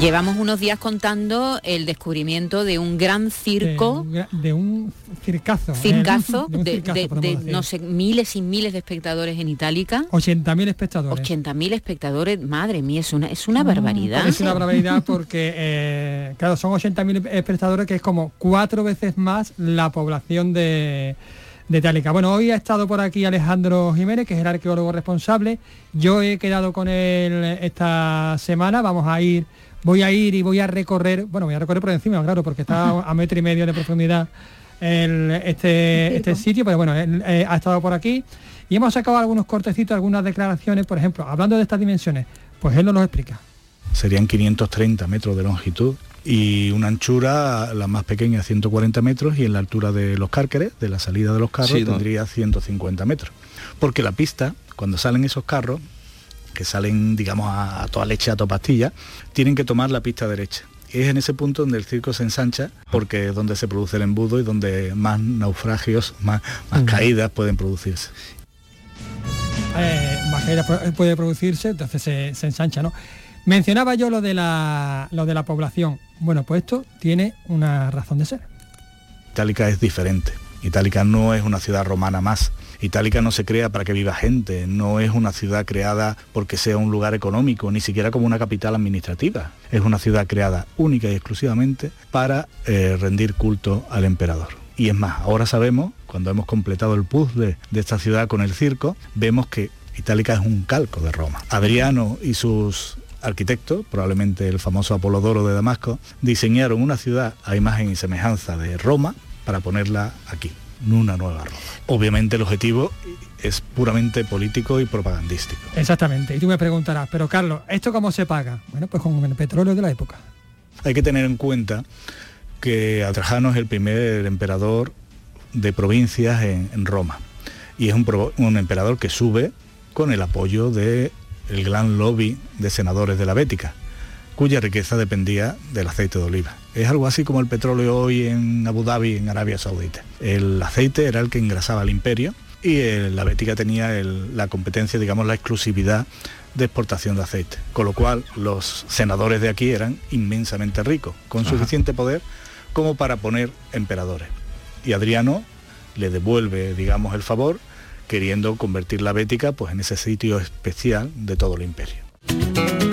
Llevamos unos días contando el descubrimiento de un gran circo. De, un circazo. Circazo, de, no sé, miles y miles de espectadores en Itálica. 80.000 espectadores. 80.000 espectadores, madre mía, es una, es una barbaridad. Es una barbaridad porque, eh, claro, son 80.000 espectadores, que es como cuatro veces más la población de de Itálica. Bueno, hoy ha estado por aquí Alejandro Jiménez, que es el arqueólogo responsable. Yo he quedado con él esta semana, vamos a ir voy a ir y voy a recorrer, bueno, voy a recorrer por encima, claro, porque está a metro y medio de profundidad este, este sitio, pero bueno, él, eh, ha estado por aquí y hemos sacado algunos cortecitos, algunas declaraciones, por ejemplo, hablando de estas dimensiones, pues él nos lo explica. Serían 530 metros de longitud y una anchura, la más pequeña, 140 metros y en la altura de los cárqueres, de la salida de los carros, tendría 150 metros. Porque la pista, cuando salen esos carros, que salen, digamos, a, toda leche, a toda pastilla, tienen que tomar la pista derecha. es en ese punto donde el circo se ensancha, porque es donde se produce el embudo y donde más naufragios, más, más caídas pueden producirse. Eh, más caídas puede producirse, entonces se, se, ensancha, ¿no? Mencionaba yo lo de, la, lo de la población. Bueno, pues esto tiene una razón de ser. Itálica es diferente. Itálica no es una ciudad romana más. Itálica no se crea para que viva gente, no es una ciudad creada porque sea un lugar económico, ni siquiera como una capital administrativa. Es una ciudad creada única y exclusivamente para eh, rendir culto al emperador. Y es más, ahora sabemos, cuando hemos completado el puzzle de esta ciudad con el circo, vemos que Itálica es un calco de Roma. Adriano y sus arquitectos, probablemente el famoso Apolodoro de Damasco, diseñaron una ciudad a imagen y semejanza de Roma para ponerla aquí una nueva Roma. Obviamente el objetivo es puramente político y propagandístico. Exactamente. Y tú me preguntarás, pero Carlos, ¿esto cómo se paga? Bueno, pues con el petróleo de la época. Hay que tener en cuenta que Trajano es el primer emperador de provincias en, Roma. Y es un, emperador que sube con el apoyo del el gran lobby de senadores de la Bética cuya riqueza dependía del aceite de oliva. Es algo así como el petróleo hoy en Abu Dhabi, en Arabia Saudita. El aceite era el que engrasaba el imperio y la Bética tenía la competencia, digamos, la exclusividad de exportación de aceite. Con lo cual los senadores de aquí eran inmensamente ricos, con suficiente poder como para poner emperadores. Y Adriano le devuelve, digamos, el favor, queriendo convertir la Bética pues, en ese sitio especial de todo el imperio.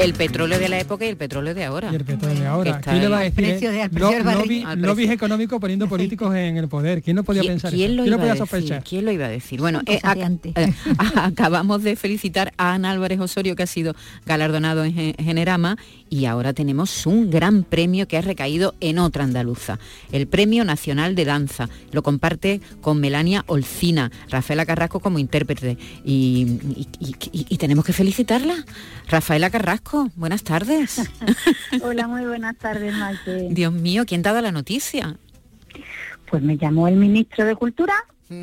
El petróleo de la época y el petróleo de ahora. Y el petróleo de ahora. ¿Quién le va a decir? Eh? lobbies económicos poniendo políticos en el poder. ¿Quién no podía pensar ¿quién Lo ¿Quién lo podía sospechar? ¿Quién lo iba a decir? Bueno, eh, eh, acabamos de felicitar a Ana Álvarez Osorio, que ha sido galardonado en Generama, y ahora tenemos un gran premio que ha recaído en otra andaluza, el Premio Nacional de Danza. Lo comparte con Melania Olcina, Rafaela Carrasco como intérprete. y tenemos que felicitarla. Rafaela Carrasco buenas tardes. Hola, muy buenas tardes, Maite. Dios mío, ¿quién te ha dado la noticia? Pues me llamó el ministro de Cultura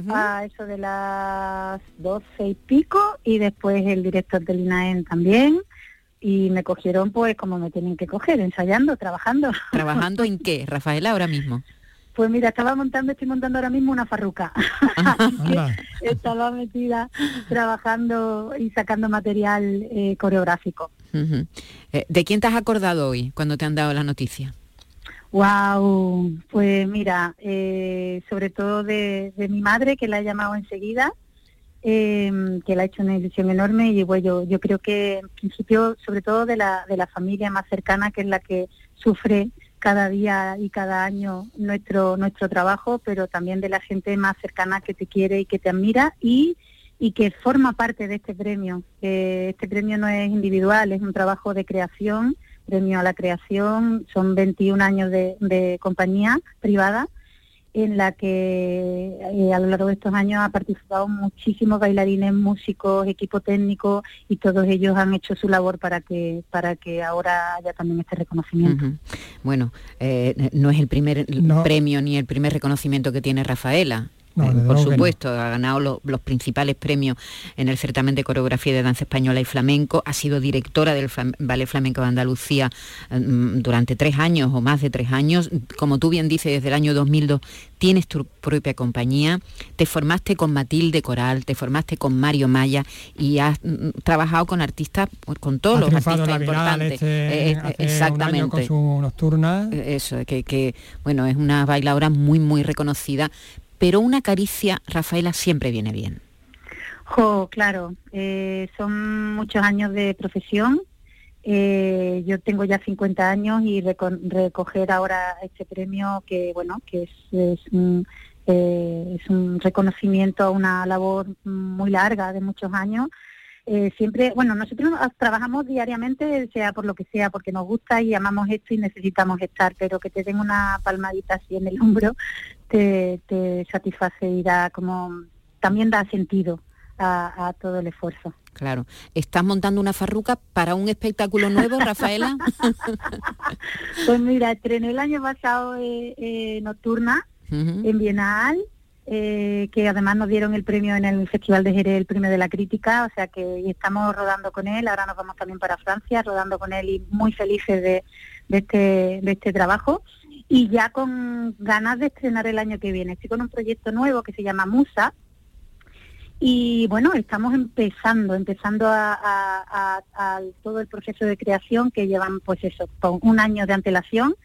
a eso de las doce y pico y después el director del INAEN también y me cogieron pues como me tienen que coger, ensayando, trabajando. ¿Trabajando en qué, Rafaela, ahora mismo? Pues mira, estaba montando, estoy montando ahora mismo una farruca. estaba metida trabajando y sacando material eh, coreográfico. Eh, ¿De quién te has acordado hoy cuando te han dado la noticia? Wow, pues mira, eh, sobre todo de, mi madre que la ha llamado enseguida, que la ha hecho una ilusión enorme y bueno, yo, creo que en principio sobre todo de la, de la familia más cercana que es la que sufre cada día y cada año nuestro nuestro trabajo, pero también de la gente más cercana que te quiere y que te admira y, y que forma parte de este premio. este premio no es individual, es un trabajo de creación, premio a la creación, son 21 años de, de compañía privada en la que eh, a lo largo de estos años ha participado muchísimos bailarines, músicos, equipo técnico y todos ellos han hecho su labor para que para que ahora haya también este reconocimiento. Bueno, eh, no es el primer premio ni el primer reconocimiento que tiene Rafaela. Eh, por supuesto, ha ganado los principales premios en el certamen de coreografía de danza española y flamenco, ha sido directora del Ballet Flamenco de Andalucía mm, durante tres años o más de tres años. Como tú bien dices, desde el año 2002 tienes tu propia compañía, te formaste con Matilde Coral, te formaste con Mario Maya y has mm, mm, trabajado con artistas, pues, con todos los artistas importantes. Este, eh, exactamente. con su nocturna. Eso, que, que bueno, es una bailadora muy, muy reconocida pero una caricia, Rafaela, siempre viene bien. Jo, claro, eh, son muchos años de profesión. Eh, yo tengo ya 50 años y recoger ahora este premio que, bueno, que es, es, un, eh, es un reconocimiento a una labor muy larga de muchos años. siempre, bueno, nosotros trabajamos diariamente, sea por lo que sea, porque nos gusta y amamos esto y necesitamos estar, pero que te den una palmadita así en el hombro te, satisface y da como también da sentido a, todo el esfuerzo. Claro. ¿Estás montando una farruca para un espectáculo nuevo, Rafaela? pues mira, estrené el año pasado eh, eh, Nocturna en Bienal, eh, que además nos dieron el premio en el Festival de Jerez, el premio de la crítica, o sea que estamos rodando con él, ahora nos vamos también para Francia, rodando con él y muy felices de, de, este, de este trabajo y ya con ganas de estrenar el año que viene. Estoy con un proyecto nuevo que se llama Musa y bueno, estamos empezando, empezando a, todo el proceso de creación que llevan pues eso, con un año de antelación.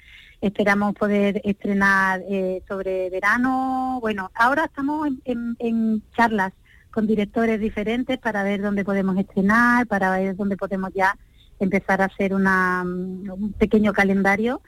Esperamos poder estrenar eh, sobre verano. Bueno, ahora estamos en, charlas con directores diferentes para ver dónde podemos estrenar, para ver dónde podemos ya empezar a hacer una, un pequeño calendario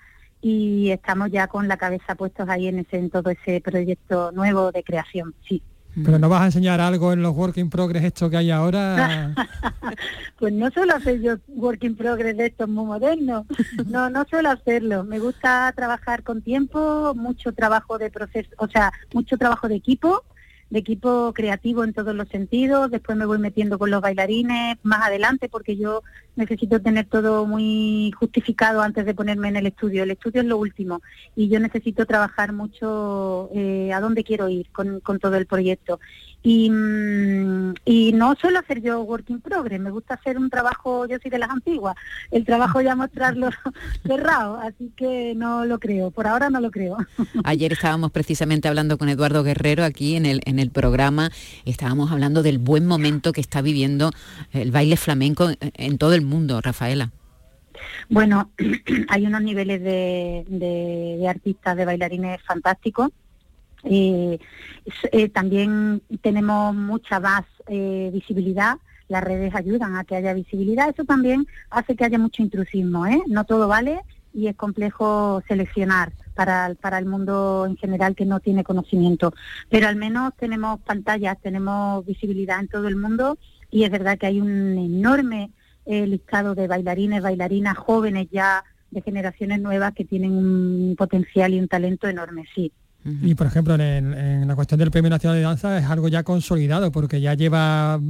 y estamos ya con la cabeza puestos ahí en, ese, en todo ese proyecto nuevo de creación, sí. ¿Pero no vas a enseñar algo en los Work in Progress esto que hay ahora? pues no suelo hacer yo Work in Progress de estos muy modernos. No, no suelo hacerlo. Me gusta trabajar con tiempo, mucho trabajo de proceso, o sea, mucho trabajo de equipo de equipo creativo en todos los sentidos, después me voy metiendo con los bailarines más adelante porque yo necesito tener todo muy justificado antes de ponerme en el estudio. El estudio es lo último y yo necesito trabajar mucho eh, a dónde quiero ir con, con todo el proyecto. Y, mm, y, no suelo hacer yo work in progress, me gusta hacer un trabajo, yo soy de las antiguas, el trabajo ya mostrarlo cerrado, así que no lo creo, por ahora no lo creo. Ayer estábamos precisamente hablando con Eduardo Guerrero aquí en el, en el programa, estábamos hablando del buen momento que está viviendo el baile flamenco en todo el mundo, Rafaela. Bueno, hay unos niveles de, de artistas, de bailarines fantásticos eh, eh, también tenemos mucha más eh, visibilidad, las redes ayudan a que haya visibilidad, eso también hace que haya mucho intrusismo, ¿eh? no todo vale y es complejo seleccionar para, el mundo en general que no tiene conocimiento, pero al menos tenemos pantallas, tenemos visibilidad en todo el mundo y es verdad que hay un enorme listado de bailarines, bailarinas jóvenes ya de generaciones nuevas que tienen un potencial y un talento enorme, sí. Y por ejemplo, en, la cuestión del Premio Nacional de Danza es algo ya consolidado, porque ya lleva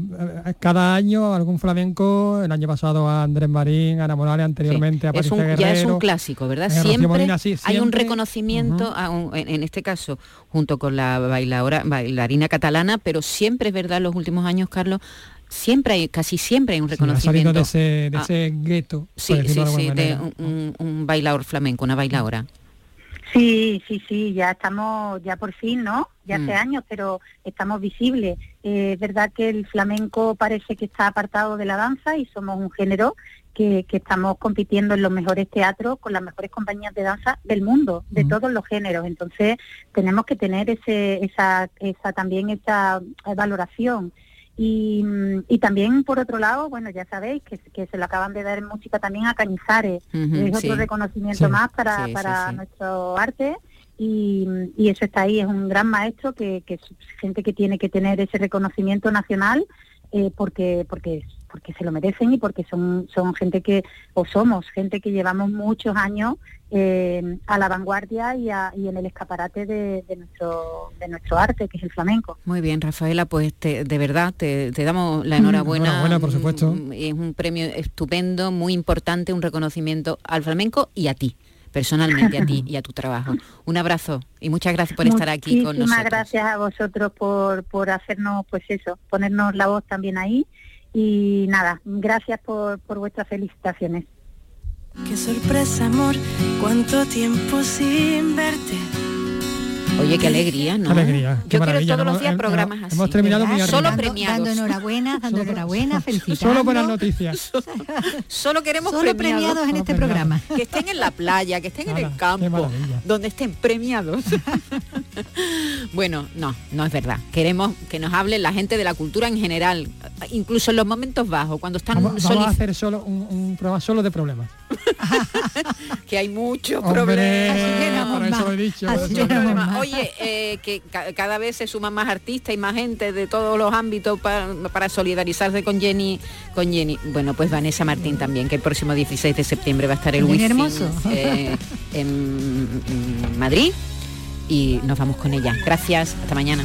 eh, cada año algún flamenco, el año pasado a Andrés Marín, a Ana Morales, anteriormente a Patricia Guerrero. Ya es un clásico, ¿verdad? Siempre, hay un reconocimiento, en, este caso, junto con la bailadora, bailarina catalana, pero siempre es verdad, en los últimos años, Carlos, siempre hay, casi siempre hay un reconocimiento. de ese, de ah. ese gueto. Sí, sí, sí, de un, bailador flamenco, una bailadora. Sí, sí, sí, ya estamos, ya por fin, ¿no? Ya hace mm. años, pero estamos visibles. Eh, es verdad que el flamenco parece que está apartado de la danza y somos un género que, estamos compitiendo en los mejores teatros con las mejores compañías de danza del mundo, de mm. todos los géneros. Entonces tenemos que tener ese, esa, esa también esa valoración Y, también, por otro lado, bueno, ya sabéis que, se lo acaban de dar en música también a Cañizares. es otro reconocimiento más para, para nuestro arte. Y, eso está ahí, es un gran maestro que, que es gente que tiene que tener ese reconocimiento nacional eh, porque, porque porque se lo merecen y porque son, son gente que, o somos gente que llevamos muchos años eh, a la vanguardia y, en el escaparate de, nuestro, de nuestro arte, que es el flamenco. Muy bien, Rafaela, pues de verdad te, damos la enhorabuena. Enhorabuena, por supuesto. Mm, es un premio estupendo, muy importante, un reconocimiento al flamenco y a ti personalmente a ti y a tu trabajo. Un abrazo y muchas gracias por estar aquí con nosotros. Muchísimas gracias a vosotros por, por hacernos, pues eso, ponernos la voz también ahí y nada, gracias por, por vuestras felicitaciones. Qué sorpresa, amor, cuánto tiempo sin verte. Oye, qué alegría, ¿no? alegría. Yo quiero todos los días programas así. Hemos terminado muy Solo premiados. Dando enhorabuena, dando enhorabuena, felicitando. Solo buenas noticias. Solo queremos Solo premiados, en este programa. Que estén en la playa, que estén en el campo, donde estén premiados. bueno, no, no es verdad. Queremos que nos hable la gente de la cultura en general, incluso en los momentos bajos, cuando están Vamos, a hacer solo un, programa solo de problemas. que hay muchos problemas. Oye, eh, que cada vez se suman más artistas y más gente de todos los ámbitos para, solidarizarse con Jenny, con Jenny. Bueno, pues Vanessa Martín también, que el próximo 16 de septiembre va a estar el Wifi eh, en Madrid y nos vamos con ella. Gracias, hasta mañana.